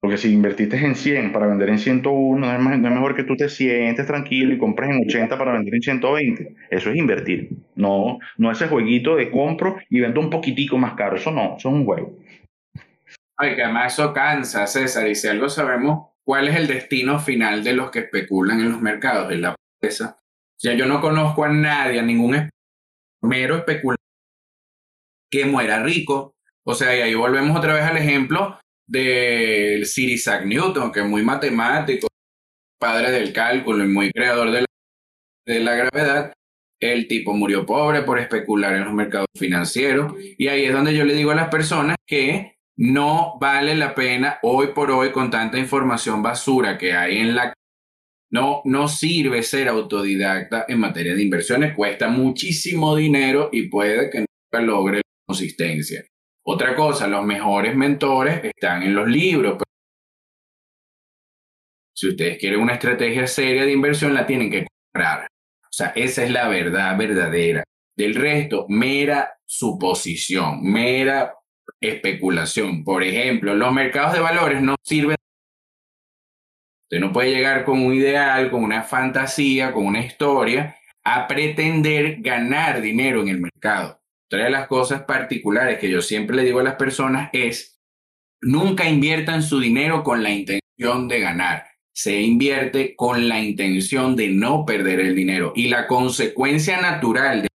S1: Porque si invertiste en 100 para vender en 101, no es, mejor que tú te sientes tranquilo y compres en 80 para vender en 120. Eso es invertir. No, no ese jueguito de compro y vendo un poquitico más caro. Eso no, eso es un juego.
S2: Ay, que además eso cansa, César. Y si algo sabemos, ¿cuál es el destino final de los que especulan en los mercados? En la pobreza sea, yo no conozco a nadie, a ningún mero especulador que muera rico. O sea, y ahí volvemos otra vez al ejemplo de Sir Isaac Newton, que es muy matemático, padre del cálculo y muy creador de la, de la gravedad. El tipo murió pobre por especular en los mercados financieros. Y ahí es donde yo le digo a las personas que no vale la pena hoy por hoy con tanta información basura que hay en la no, no sirve ser autodidacta en materia de inversiones, cuesta muchísimo dinero y puede que nunca logre la consistencia. Otra cosa, los mejores mentores están en los libros. Si ustedes quieren una estrategia seria de inversión, la tienen que comprar. O sea, esa es la verdad verdadera. Del resto, mera suposición, mera especulación. Por ejemplo, los mercados de valores no sirven Usted no puede llegar con un ideal, con una fantasía, con una historia, a pretender ganar dinero en el mercado. Otra de las cosas particulares que yo siempre le digo a las personas es, nunca inviertan su dinero con la intención de ganar. Se invierte con la intención de no perder el dinero. Y la consecuencia natural de...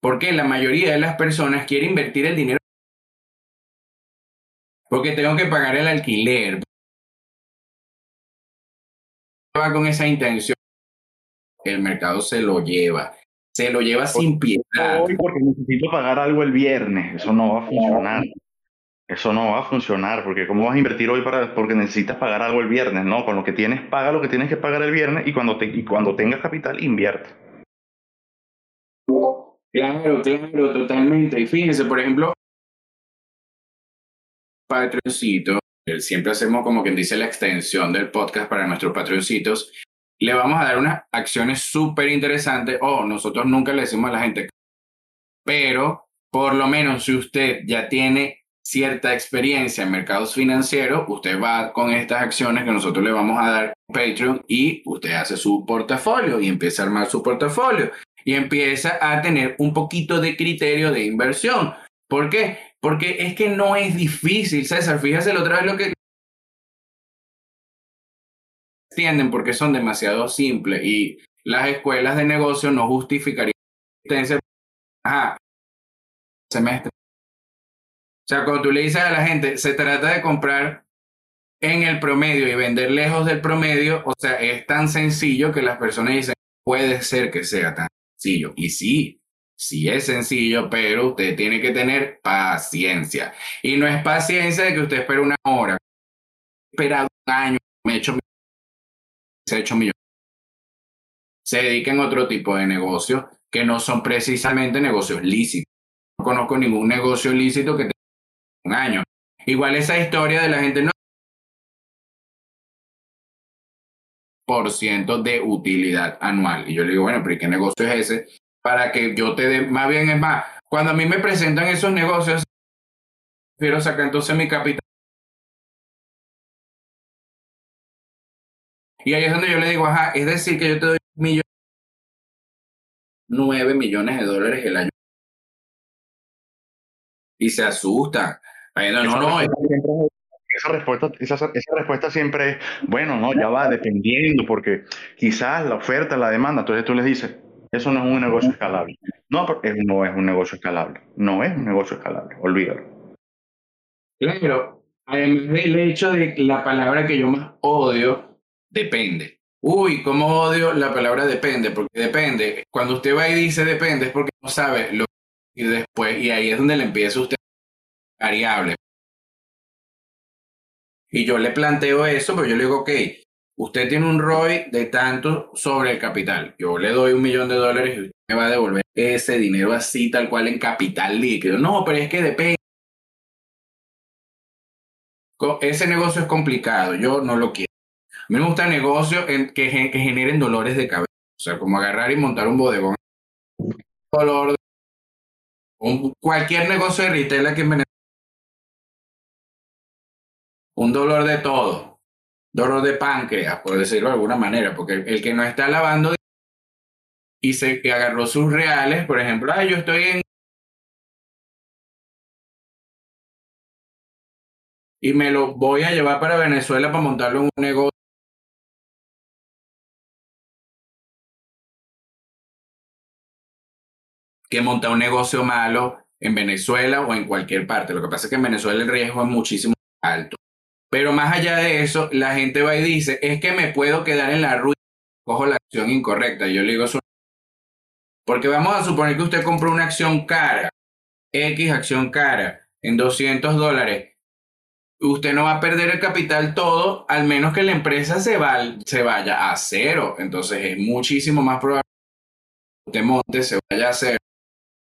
S2: Porque la mayoría de las personas quiere invertir el dinero porque tengo que pagar el alquiler. Va con esa intención. El mercado se lo lleva. Se lo lleva sin piedad.
S1: Hoy porque necesito pagar algo el viernes. Eso no va a funcionar. Eso no va a funcionar, porque ¿cómo vas a invertir hoy para, porque necesitas pagar algo el viernes? No, con lo que tienes, paga lo que tienes que pagar el viernes y cuando, te, y cuando tengas capital, invierte.
S2: Claro, claro, totalmente. Y fíjense, por ejemplo, patroncito, siempre hacemos como quien dice la extensión del podcast para nuestros patroncitos, le vamos a dar unas acciones súper interesantes, o nosotros nunca le decimos a la gente, pero por lo menos si usted ya tiene cierta experiencia en mercados financieros, usted va con estas acciones que nosotros le vamos a dar Patreon y usted hace su portafolio y empieza a armar su portafolio y empieza a tener un poquito de criterio de inversión. ¿Por qué? Porque es que no es difícil, César. Fíjate la otra vez lo que entienden porque son demasiado simples y las escuelas de negocio no justificarían existencia. Ajá, semestre. O sea, cuando tú le dices a la gente, se trata de comprar en el promedio y vender lejos del promedio, o sea, es tan sencillo que las personas dicen, puede ser que sea tan sencillo. Y sí, Sí es sencillo, pero usted tiene que tener paciencia. Y no es paciencia de que usted espere una hora. Espera un año, me he hecho, se hecho millones. Se dediquen a otro tipo de negocios que no son precisamente negocios lícitos. No conozco ningún negocio lícito que tenga un año. Igual esa historia de la gente no por ciento de utilidad anual. Y yo le digo, bueno, pero ¿qué negocio es ese? Para que yo te dé, más bien es más, cuando a mí me presentan esos negocios, quiero sacar entonces mi capital. Y ahí es donde yo le digo, ajá, es decir, que yo te doy millón, 9 millones de dólares el año. Y se asusta. no, no, no.
S1: Esa respuesta, esa, esa respuesta siempre es, bueno, no, ya va dependiendo, porque quizás la oferta, la demanda, entonces tú les dices, eso no es un negocio escalable. No, no es un negocio escalable. No es un negocio escalable. Olvídalo.
S2: Claro. Además del hecho de la palabra que yo más odio, depende. Uy, ¿cómo odio la palabra depende? Porque depende. Cuando usted va y dice depende es porque no sabe lo que después, y ahí es donde le empieza usted variable. Y yo le planteo eso, pero yo le digo, ok, usted tiene un ROI de tanto sobre el capital. Yo le doy un millón de dólares y usted me va a devolver ese dinero así, tal cual, en capital líquido. No, pero es que depende. Ese negocio es complicado, yo no lo quiero. A mí me gusta negocios que, que generen dolores de cabeza. O sea, como agarrar y montar un bodegón. Dolor de... un, cualquier negocio de retail que me... Un dolor de todo dolor de páncreas, por decirlo de alguna manera, porque el, que no está lavando y se agarró sus reales, por ejemplo, ah, yo estoy en... Y me lo voy a llevar para Venezuela para montarlo en un negocio. Que monta un negocio malo en Venezuela o en cualquier parte. Lo que pasa es que en Venezuela el riesgo es muchísimo alto. Pero más allá de eso, la gente va y dice, es que me puedo quedar en la ruina, cojo la acción incorrecta. Yo le digo, porque vamos a suponer que usted compró una acción cara, X acción cara, en 200 dólares. Usted no va a perder el capital todo, al menos que la empresa se, se vaya a cero. Entonces es muchísimo más probable que usted monte, se vaya a cero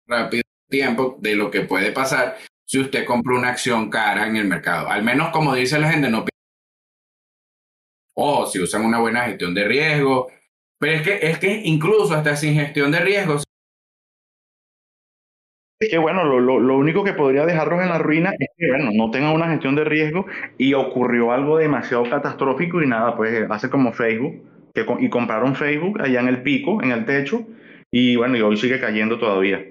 S2: rápido tiempo de lo que puede pasar si usted compra una acción cara en el mercado. Al menos como dice la gente, no o si usan una buena gestión de riesgo, pero es que, es que incluso hasta sin gestión de riesgos.
S1: Es que bueno, lo, lo, único que podría dejarlos en la ruina es que bueno, no tengan una gestión de riesgo y ocurrió algo demasiado catastrófico y nada, pues hace como Facebook, que, y compraron Facebook allá en el pico, en el techo, y bueno, y hoy sigue cayendo todavía.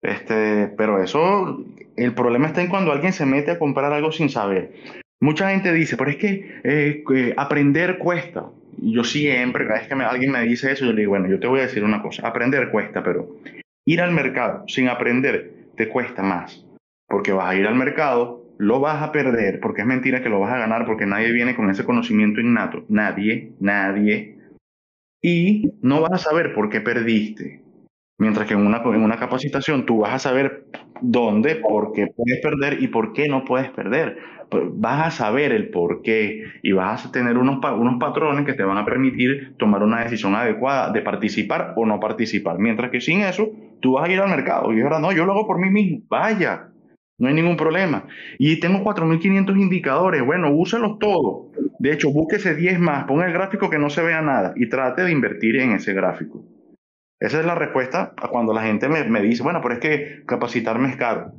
S1: Este, pero eso, el problema está en cuando alguien se mete a comprar algo sin saber. Mucha gente dice, pero es que eh, aprender cuesta yo siempre, cada vez que alguien me dice eso, yo le digo, bueno, yo te voy a decir una cosa, aprender cuesta, pero ir al mercado sin aprender te cuesta más, porque vas a ir al mercado, lo vas a perder, porque es mentira que lo vas a ganar, porque nadie viene con ese conocimiento innato, nadie, nadie, y no vas a saber por qué perdiste. Mientras que en una, en una capacitación tú vas a saber dónde, por qué puedes perder y por qué no puedes perder. Pues, vas a saber el por qué y vas a tener unos, unos patrones que te van a permitir tomar una decisión adecuada de participar o no participar. Mientras que sin eso, tú vas a ir al mercado y ahora no, yo lo hago por mí mismo. Vaya, no hay ningún problema. Y tengo 4.500 indicadores. Bueno, úsalos todos. De hecho, búsquese 10 más, ponga el gráfico que no se vea nada y trate de invertir en ese gráfico. Esa es la respuesta a cuando la gente me, me dice, bueno, pero es que capacitarme es caro.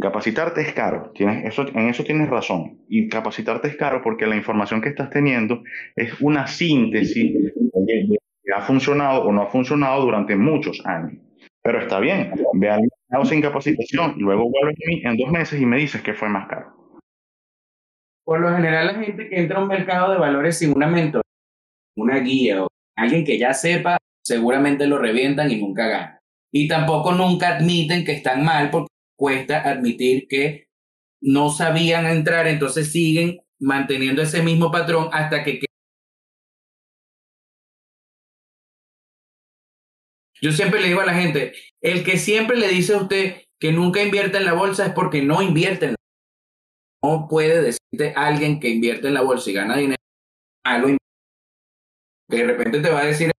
S1: Capacitarte es caro, tienes, eso, en eso tienes razón. Y capacitarte es caro porque la información que estás teniendo es una síntesis que ha funcionado o no ha funcionado durante muchos años. Pero está bien, ve al mercado sin capacitación, luego vuelves a mí en dos meses y me dices que fue más caro.
S2: Por lo general, la gente que entra a un mercado de valores sin una mentoría, una guía o alguien que ya sepa, seguramente lo revientan y nunca ganan. Y tampoco nunca admiten que están mal porque cuesta admitir que no sabían entrar, entonces siguen manteniendo ese mismo patrón hasta que... Yo siempre le digo a la gente, el que siempre le dice a usted que nunca invierte en la bolsa es porque no invierte en la bolsa. No puede decirte a alguien que invierte en la bolsa y gana dinero, que de repente te va a decir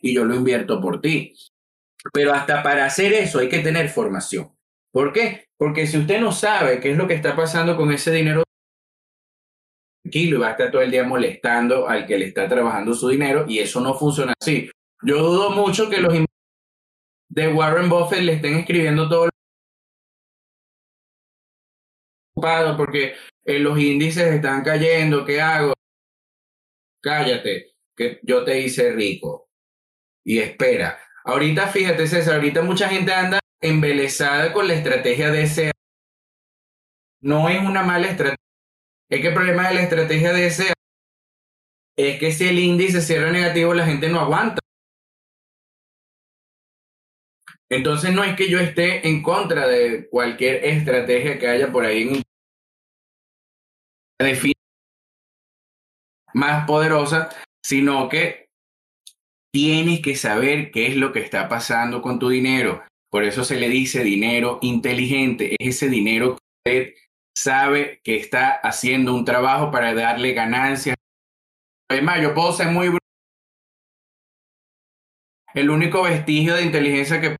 S2: y yo lo invierto por ti. Pero hasta para hacer eso hay que tener formación. ¿Por qué? Porque si usted no sabe qué es lo que está pasando con ese dinero, tranquilo y va a estar todo el día molestando al que le está trabajando su dinero y eso no funciona así. Yo dudo mucho que los de Warren Buffett le estén escribiendo todo ocupado porque eh, los índices están cayendo, ¿qué hago? Cállate, que yo te hice rico. Y espera, Ahorita, fíjate, César, ahorita mucha gente anda embelesada con la estrategia de ese. No es una mala estrategia. Es que el problema de la estrategia de ese es que si el índice cierra negativo, la gente no aguanta. Entonces no es que yo esté en contra de cualquier estrategia que haya por ahí en más poderosa, sino que Tienes que saber qué es lo que está pasando con tu dinero. Por eso se le dice dinero inteligente. Es ese dinero que usted sabe que está haciendo un trabajo para darle ganancias. Además, yo puedo ser muy... El único vestigio de inteligencia que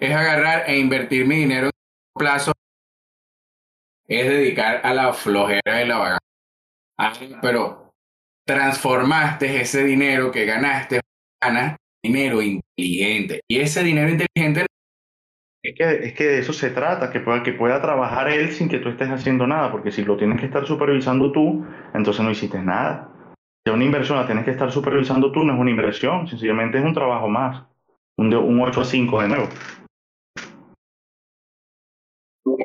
S2: es agarrar e invertir mi dinero en plazo es dedicar a la flojera y la vagancia. Ah, pero transformaste ese dinero que ganaste, ganas dinero inteligente. Y ese dinero inteligente...
S1: Es que, es que de eso se trata, que pueda, que pueda trabajar él sin que tú estés haciendo nada, porque si lo tienes que estar supervisando tú, entonces no hiciste nada. Si una inversión la tienes que estar supervisando tú, no es una inversión, sencillamente es un trabajo más, un, un 8 a 5 de nuevo.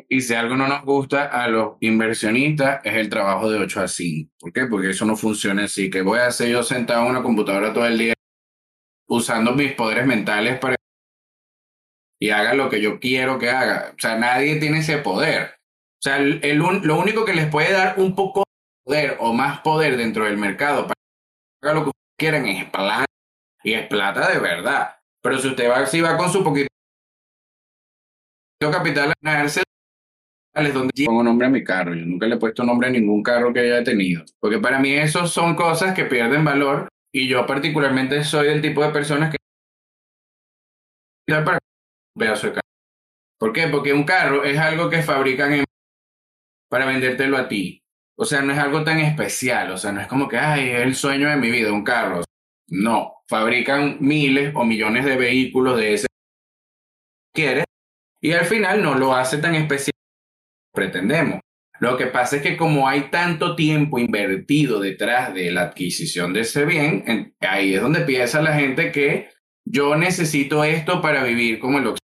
S2: Y si algo no nos gusta a los inversionistas es el trabajo de 8 a 5. ¿Por qué? Porque eso no funciona así. Que voy a hacer yo sentado en una computadora todo el día usando mis poderes mentales para y haga lo que yo quiero que haga. O sea, nadie tiene ese poder. O sea, el, lo único que les puede dar un poco de poder o más poder dentro del mercado para que haga lo que quieran es plata. Y es plata de verdad. Pero si usted va, si va con su poquito capital a es donde pongo nombre a mi carro. Yo nunca le he puesto nombre a ningún carro que haya tenido. Porque para mí eso son cosas que pierden valor. Y yo particularmente soy del tipo de personas que para pedazo de carro. ¿Por qué? Porque un carro es algo que fabrican para vendértelo a ti. O sea, no es algo tan especial. O sea, no es como que, ay, es el sueño de mi vida, un carro. No, fabrican miles o millones de vehículos de ese quiere y al final no lo hace tan especial pretendemos. Lo que pasa es que como hay tanto tiempo invertido detrás de la adquisición de ese bien, ahí es donde piensa la gente que yo necesito esto para vivir como el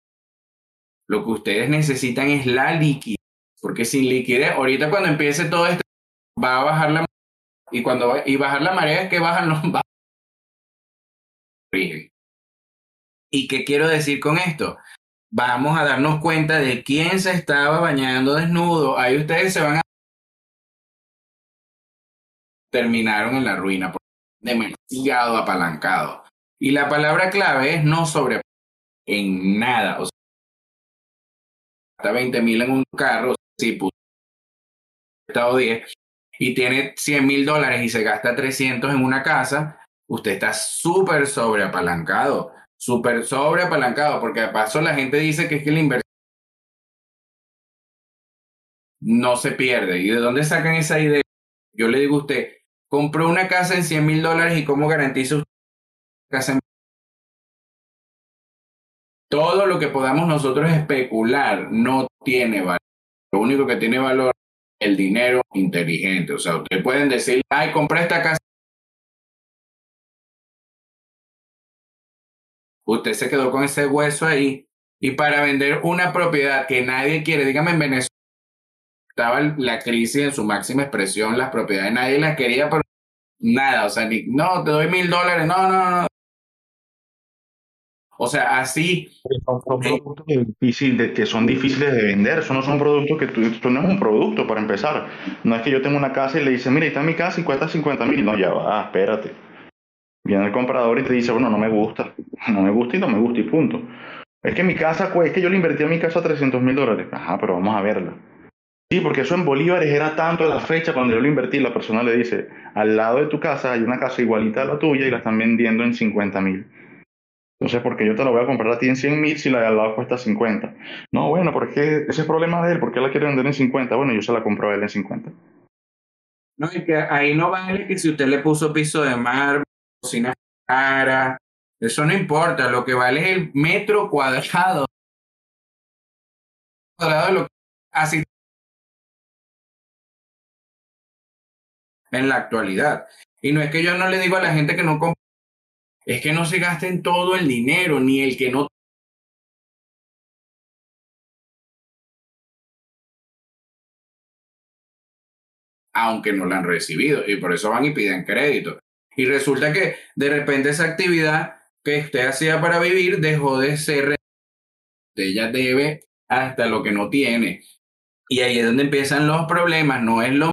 S2: Lo que ustedes necesitan es la liquidez, porque sin liquidez, ahorita cuando empiece todo esto, va a bajar la y cuando va, y bajar la marea es que bajan los ¿Y qué quiero decir con esto? Vamos a darnos cuenta de quién se estaba bañando desnudo. Ahí ustedes se van a terminaron en la ruina, demasiado apalancado. Y la palabra clave es no sobre en nada. O sea, hasta 20 mil en un carro, sí, puso estado 10 y tiene 100 mil dólares y se gasta 300 en una casa, usted está súper sobreapalancado, súper sobreapalancado, porque de paso la gente dice que es que la inversión no se pierde. ¿Y de dónde sacan esa idea? Yo le digo a usted, compró una casa en 100 mil dólares y cómo garantiza usted casa. Todo lo que podamos nosotros especular no tiene valor. Lo único que tiene valor es el dinero inteligente. O sea, ustedes pueden decir, ay, compré esta casa usted se quedó con ese hueso ahí y para vender una propiedad que nadie quiere, dígame en Venezuela, estaba la crisis en su máxima expresión, las propiedades nadie las quería, pero nada, o sea, ni, no, te doy mil dólares, no, no, no. O sea, así.
S1: Son, productos que, que son difíciles de vender. Eso no son productos que tú, esto no es un producto para empezar. No es que yo tengo una casa y le dice, mira, está mi casa y cuesta 50 mil. No, ya va, espérate. Viene el comprador y te dice, bueno, no me gusta, no me gusta y no me gusta y punto. Es que mi casa, es que yo le invertí a mi casa 300 mil dólares. Ajá, pero vamos a verla. Sí, porque eso en bolívares era tanto la fecha cuando yo lo invertí. La persona le dice, al lado de tu casa hay una casa igualita a la tuya y la están vendiendo en 50 mil. Entonces, ¿por qué yo te la voy a comprar a ti en 100 mil si la de al lado cuesta 50? No, bueno, porque ese es problema de él. ¿Por qué la quiere vender en 50? Bueno, yo se la compro a él en 50.
S2: No, es que ahí no vale que si usted le puso piso de mar, cocina cara, eso no importa, lo que vale es el metro cuadrado. lo, así en la actualidad. Y no es que yo no le digo a la gente que no compre, es que no se gasten todo el dinero, ni el que no aunque no la han recibido y por eso van y piden crédito. Y resulta que de repente esa actividad que usted hacía para vivir dejó de ser. Ella debe hasta lo que no tiene. Y ahí es donde empiezan los problemas. No es lo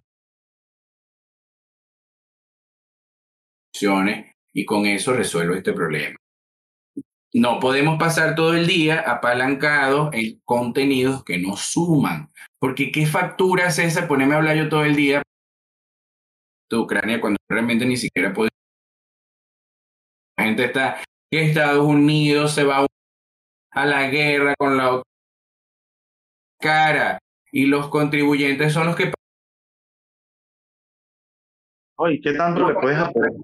S2: y con eso resuelvo este problema. No podemos pasar todo el día apalancados en contenidos que no suman. Porque ¿qué factura es esa? Ponerme a hablar yo todo el día de Ucrania cuando realmente ni siquiera puede gente está que Estados Unidos se va a la guerra con la cara y los contribuyentes son los que
S1: Oye, ¿qué tanto le puedes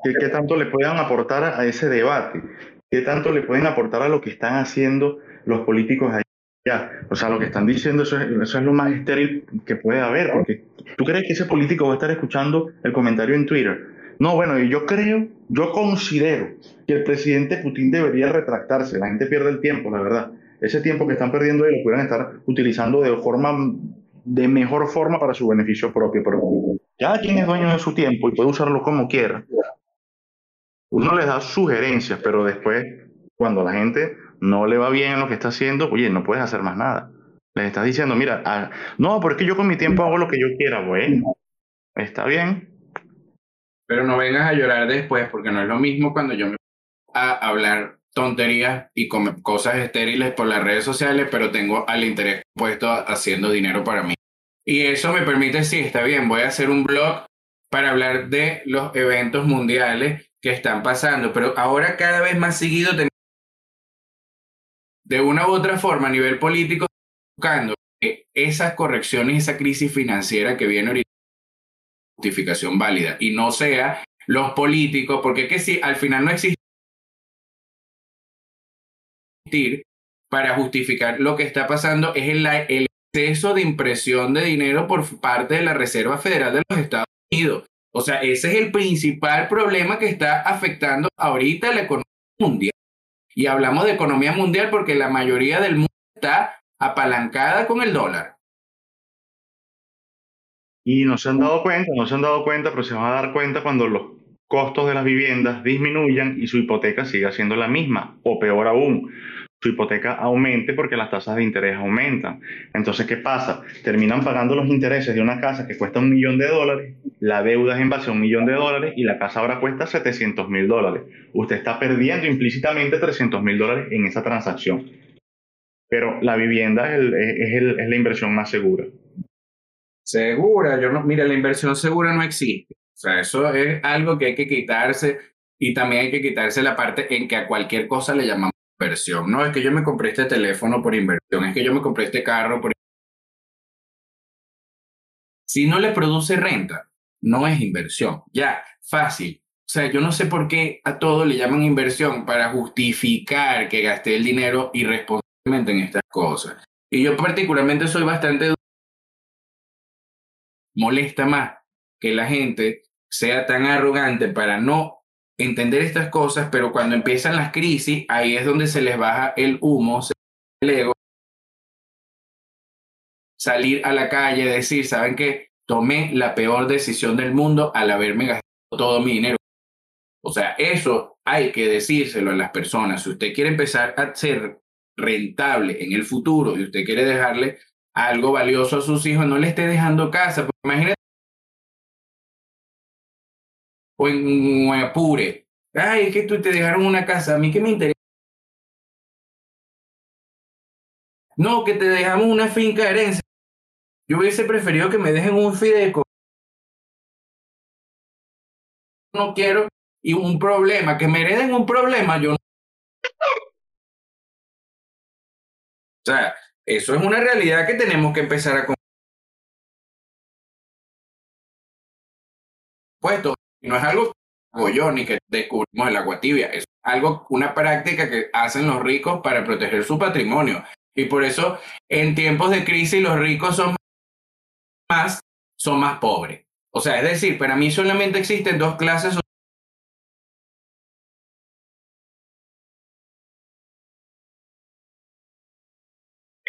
S1: qué, tanto le puedan aportar a ese debate? ¿Qué tanto le pueden aportar a lo que están haciendo los políticos allá? O sea, lo que están diciendo, eso es, eso es lo más estéril que puede haber, porque tú crees que ese político va a estar escuchando el comentario en Twitter no, bueno, yo creo, yo considero que el presidente Putin debería retractarse. La gente pierde el tiempo, la verdad. Ese tiempo que están perdiendo ahí lo pueden estar utilizando de forma de mejor forma para su beneficio propio. Pero cada quien es dueño de su tiempo y puede usarlo como quiera. uno les da sugerencias, pero después, cuando la gente no le va bien en lo que está haciendo, oye, no puedes hacer más nada. Les estás diciendo, mira, ah, no, porque yo con mi tiempo hago lo que yo quiera, bueno, está bien.
S2: Pero no vengas a llorar después, porque no es lo mismo cuando yo me a hablar tonterías y cosas estériles por las redes sociales, pero tengo al interés puesto haciendo dinero para mí. Y eso me permite, sí, está bien, voy a hacer un blog para hablar de los eventos mundiales que están pasando, pero ahora cada vez más seguido de una u otra forma a nivel político buscando que esas correcciones, esa crisis financiera que viene ahorita, justificación válida y no sea los políticos, porque que si al final no existe para justificar lo que está pasando es el, el exceso de impresión de dinero por parte de la Reserva Federal de los Estados Unidos. O sea, ese es el principal problema que está afectando ahorita la economía mundial. Y hablamos de economía mundial porque la mayoría del mundo está apalancada con el dólar.
S1: Y no se han dado cuenta, no se han dado cuenta, pero se van a dar cuenta cuando los costos de las viviendas disminuyan y su hipoteca siga siendo la misma, o peor aún, su hipoteca aumente porque las tasas de interés aumentan. Entonces, ¿qué pasa? Terminan pagando los intereses de una casa que cuesta un millón de dólares, la deuda es en base a un millón de dólares y la casa ahora cuesta 700 mil dólares. Usted está perdiendo implícitamente 300 mil dólares en esa transacción. Pero la vivienda es, es, la inversión más segura.
S2: Segura, yo no, mira, la inversión segura no existe. O sea, eso es algo que hay que quitarse y también hay que quitarse la parte en que a cualquier cosa le llamamos inversión. No, es que yo me compré este teléfono por inversión, es que yo me compré este carro por Si no le produce renta, no es inversión. Ya, fácil. O sea, yo no sé por qué a todo le llaman inversión para justificar que gasté el dinero irresponsablemente en estas cosas. Y yo particularmente soy bastante molesta más que la gente sea tan arrogante para no entender estas cosas, pero cuando empiezan las crisis, ahí es donde se les baja el humo, el ego, salir a la calle, decir, ¿saben qué? Tomé la peor decisión del mundo al haberme gastado todo mi dinero. O sea, eso hay que decírselo a las personas. Si usted quiere empezar a ser rentable en el futuro y usted quiere dejarle algo valioso a sus hijos, no le esté dejando casa. Imagínate o en Apure. Ay, es que tú te dejaron una casa, a mí qué me interesa. No, que te dejamos una finca herencia. Yo hubiese preferido que me dejen un fideicomiso. No quiero y un problema, que me hereden un problema, yo no. O sea, eso es una realidad que tenemos que empezar a puesto no es algo yo ni que descubrimos el agua tibia, es algo, una práctica que hacen los ricos para proteger su patrimonio. Y por eso en tiempos de crisis los ricos son más, son más pobres. O sea, es decir, para mí solamente existen dos clases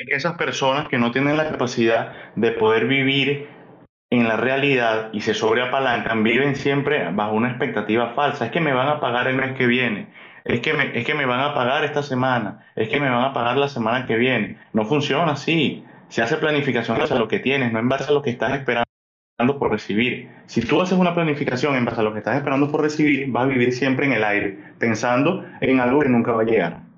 S1: esas personas que no tienen la capacidad de poder vivir en la realidad y se sobreapalancan, viven siempre bajo una expectativa falsa. Es que me van a pagar el mes que viene, es que, me, es que me van a pagar esta semana, es que me van a pagar la semana que viene. No funciona así. Se hace planificación en base a lo que tienes, no en base a lo que estás esperando por recibir. Si tú haces una planificación en base a lo que estás esperando por recibir, vas a vivir siempre en el aire, pensando en algo que nunca va a llegar.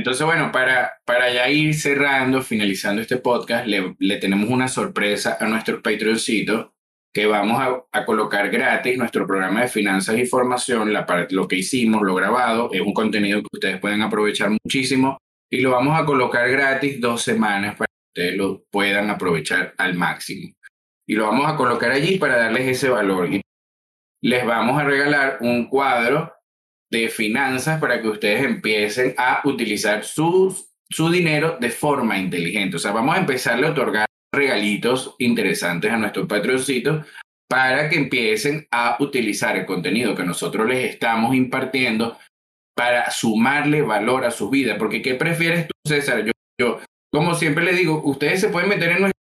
S2: Entonces, bueno, para, para ya ir cerrando, finalizando este podcast, le, le tenemos una sorpresa a nuestros Patreoncitos que vamos a, a, colocar gratis nuestro programa de finanzas y formación, la, lo que hicimos, lo grabado, es un contenido que ustedes pueden aprovechar muchísimo y lo vamos a colocar gratis dos semanas para que ustedes lo puedan aprovechar al máximo. Y lo vamos a colocar allí para darles ese valor. Y les vamos a regalar un cuadro de finanzas para que ustedes empiecen a utilizar su, su dinero de forma inteligente. O sea, vamos a empezarle a otorgar regalitos interesantes a nuestros patroncitos para que empiecen a utilizar el contenido que nosotros les estamos impartiendo para sumarle valor a sus vidas. Porque, ¿qué prefieres tú, César? Yo, yo como siempre le digo, ustedes se pueden meter en nuestro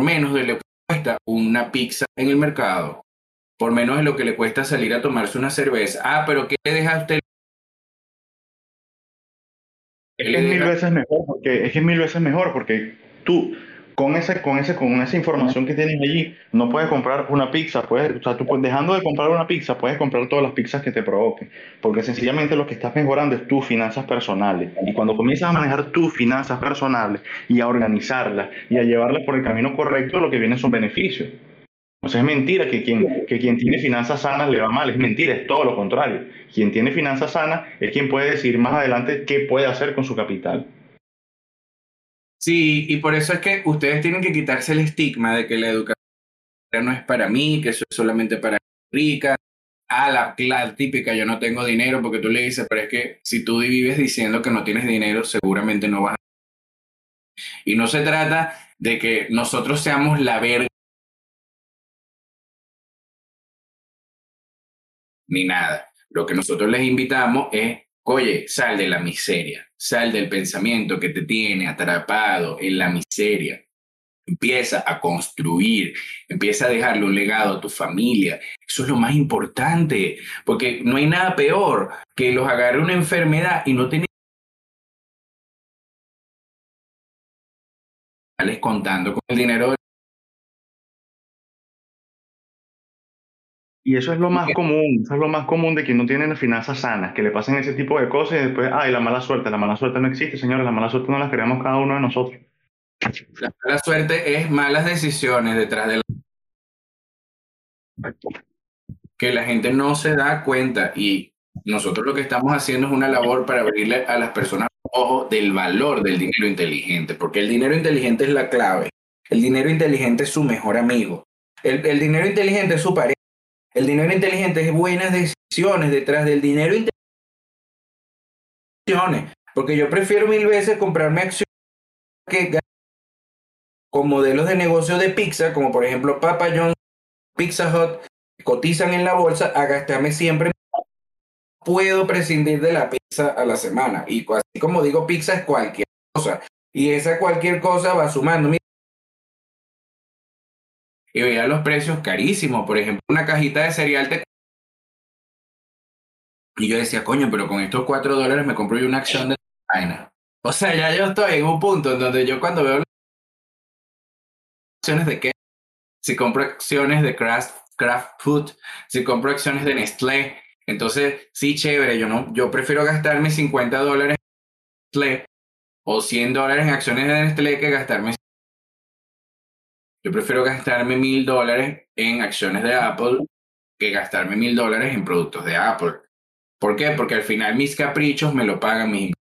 S2: menos de lo que cuesta una pizza en el mercado, por menos de lo que le cuesta salir a tomarse una cerveza. Ah, pero ¿qué le deja a usted?
S1: Es que es mil veces mejor, porque es que es mil veces mejor, porque tú con ese, con ese, con esa información que tienes allí, no puedes comprar una pizza, puedes, o sea, tú dejando de comprar una pizza, puedes comprar todas las pizzas que te provoquen, porque sencillamente lo que estás mejorando es tus finanzas personales. Y cuando comienzas a manejar tus finanzas personales y a organizarlas y a llevarlas por el camino correcto, lo que viene son beneficios. O sea, es mentira que quien, que quien tiene finanzas sanas le va mal, es mentira, es todo lo contrario. Quien tiene finanzas sanas es quien puede decir más adelante qué puede hacer con su capital.
S2: Sí, y por eso es que ustedes tienen que quitarse el estigma de que la educación no es para mí, que eso es solamente para rica. Ah, la, la típica, yo no tengo dinero, porque tú le dices, pero es que si tú vives diciendo que no tienes dinero, seguramente no vas a... Y no se trata de que nosotros seamos la verga ni nada. Lo que nosotros les invitamos es, oye, sal de la miseria, sal del pensamiento que te tiene atrapado en la miseria. Empieza a construir, empieza a dejarle un legado a tu familia. Eso es lo más importante, porque no hay nada peor que los agarre una enfermedad y no tener contando con el dinero
S1: Y eso es lo más común, eso es lo más común de quien no tiene finanzas sanas, que le pasen ese tipo de cosas y después, ay, la mala suerte, la mala suerte no existe, señores, la mala suerte no la creamos cada uno de nosotros.
S2: La mala suerte es malas decisiones detrás de la... que la gente no se da cuenta y nosotros lo que estamos haciendo es una labor para abrirle a las personas ojo del valor del dinero inteligente, porque el dinero inteligente es la clave. El dinero inteligente es su mejor amigo. El, el dinero inteligente es su pareja el dinero inteligente es buenas decisiones detrás del dinero inteligente. Porque yo prefiero mil veces comprarme acciones que con modelos de negocio de pizza, como por ejemplo Papa John's, Pizza Hut, cotizan en la bolsa, a gastarme siempre. Puedo prescindir de la pizza a la semana. Y así como digo, pizza es cualquier cosa. Y esa cualquier cosa va sumando y veía los precios carísimos. Por ejemplo, una cajita de cereal te... Y yo decía, coño, pero con estos cuatro dólares me compro yo una acción de vaina. O sea, ya yo estoy en un punto en donde yo cuando veo acciones de qué, si compro acciones de Kraft, Kraft Food, si compro acciones de Nestlé, entonces sí, chévere, yo no, yo prefiero gastarme 50 dólares en Nestlé o 100 dólares en acciones de Nestlé que gastarme yo prefiero gastarme mil dólares en acciones de Apple que gastarme mil dólares en productos de Apple. ¿Por qué? Porque al final mis caprichos me lo pagan mis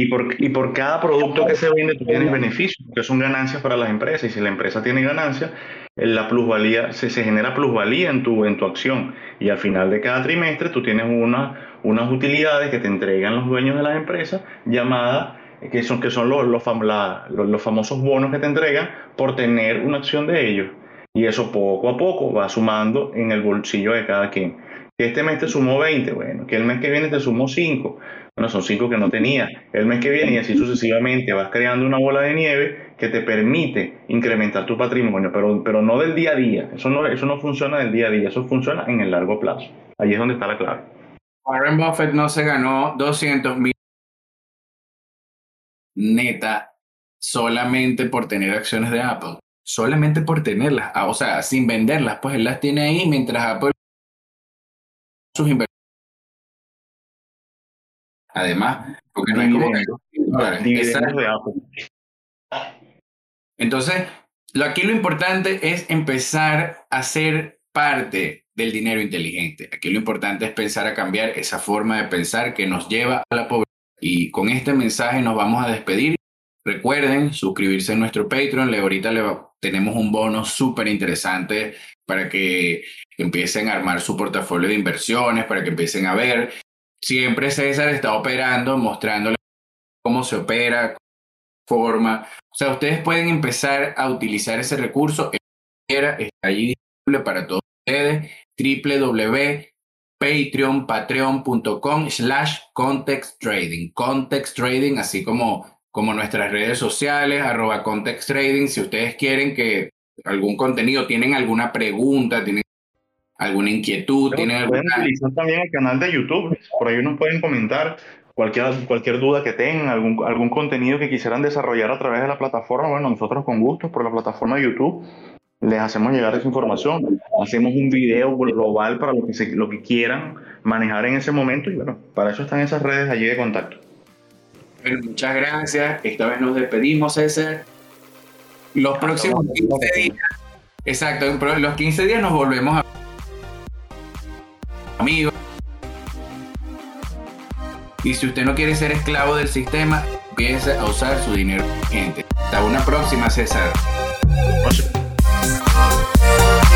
S1: y por, y por cada producto que se vende tú tienes beneficios, que son ganancias para las empresas. Y si la empresa tiene ganancias, la plusvalía, se, se genera plusvalía en tu, en tu acción. Y al final de cada trimestre tú tienes una, unas utilidades que te entregan los dueños de las empresas llamadas que son, que son los, los, los, famosos bonos que te entregan por tener una acción de ellos. Y eso poco a poco va sumando en el bolsillo de cada quien. Que este mes te sumó 20, bueno, que el mes que viene te sumó 5, bueno, son 5 que no tenía. El mes que viene y así sucesivamente vas creando una bola de nieve que te permite incrementar tu patrimonio, pero, pero no del día a día. Eso no, eso no funciona del día a día, eso funciona en el largo plazo. Ahí es donde está la clave.
S2: Warren Buffett no se ganó 200 mil neta solamente por tener acciones de Apple. Solamente por tenerlas. Ah, o sea, sin venderlas, pues él las tiene ahí mientras Apple sus inversiones. Además, porque no hay como Entonces, lo, aquí lo importante es empezar a ser parte del dinero inteligente. Aquí lo importante es pensar a cambiar esa forma de pensar que nos lleva a la pobreza y con este mensaje nos vamos a despedir. Recuerden suscribirse a nuestro Patreon. Le, ahorita le tenemos un bono súper interesante para que empiecen a armar su portafolio de inversiones, para que empiecen a ver. Siempre César está operando, mostrándole cómo se opera, forma. O sea, ustedes pueden empezar a utilizar ese recurso. Está allí disponible para todos ustedes. www Patreon, patreon.com slash context trading. Context trading, así como como nuestras redes sociales, arroba Context Trading. Si ustedes quieren que algún contenido, tienen alguna pregunta, tienen alguna inquietud, tienen
S1: Pueden
S2: alguna...
S1: utilizar también el canal de YouTube. Por ahí nos pueden comentar cualquier, cualquier duda que tengan, algún, algún contenido que quisieran desarrollar a través de la plataforma. Bueno, nosotros con gusto por la plataforma de YouTube les hacemos llegar esa información. Hacemos un video global para lo que, se- lo que quieran manejar en ese momento y bueno, para eso están esas redes allí de contacto.
S2: Bueno, muchas gracias. Esta vez nos despedimos, César. Los próximos
S1: luego.
S2: 15 días. Exacto, en los 15 días nos volvemos a. Amigos. Y si usted no quiere ser esclavo del sistema, empiece a usar su dinero, gente. Hasta una próxima, César.
S1: Oh,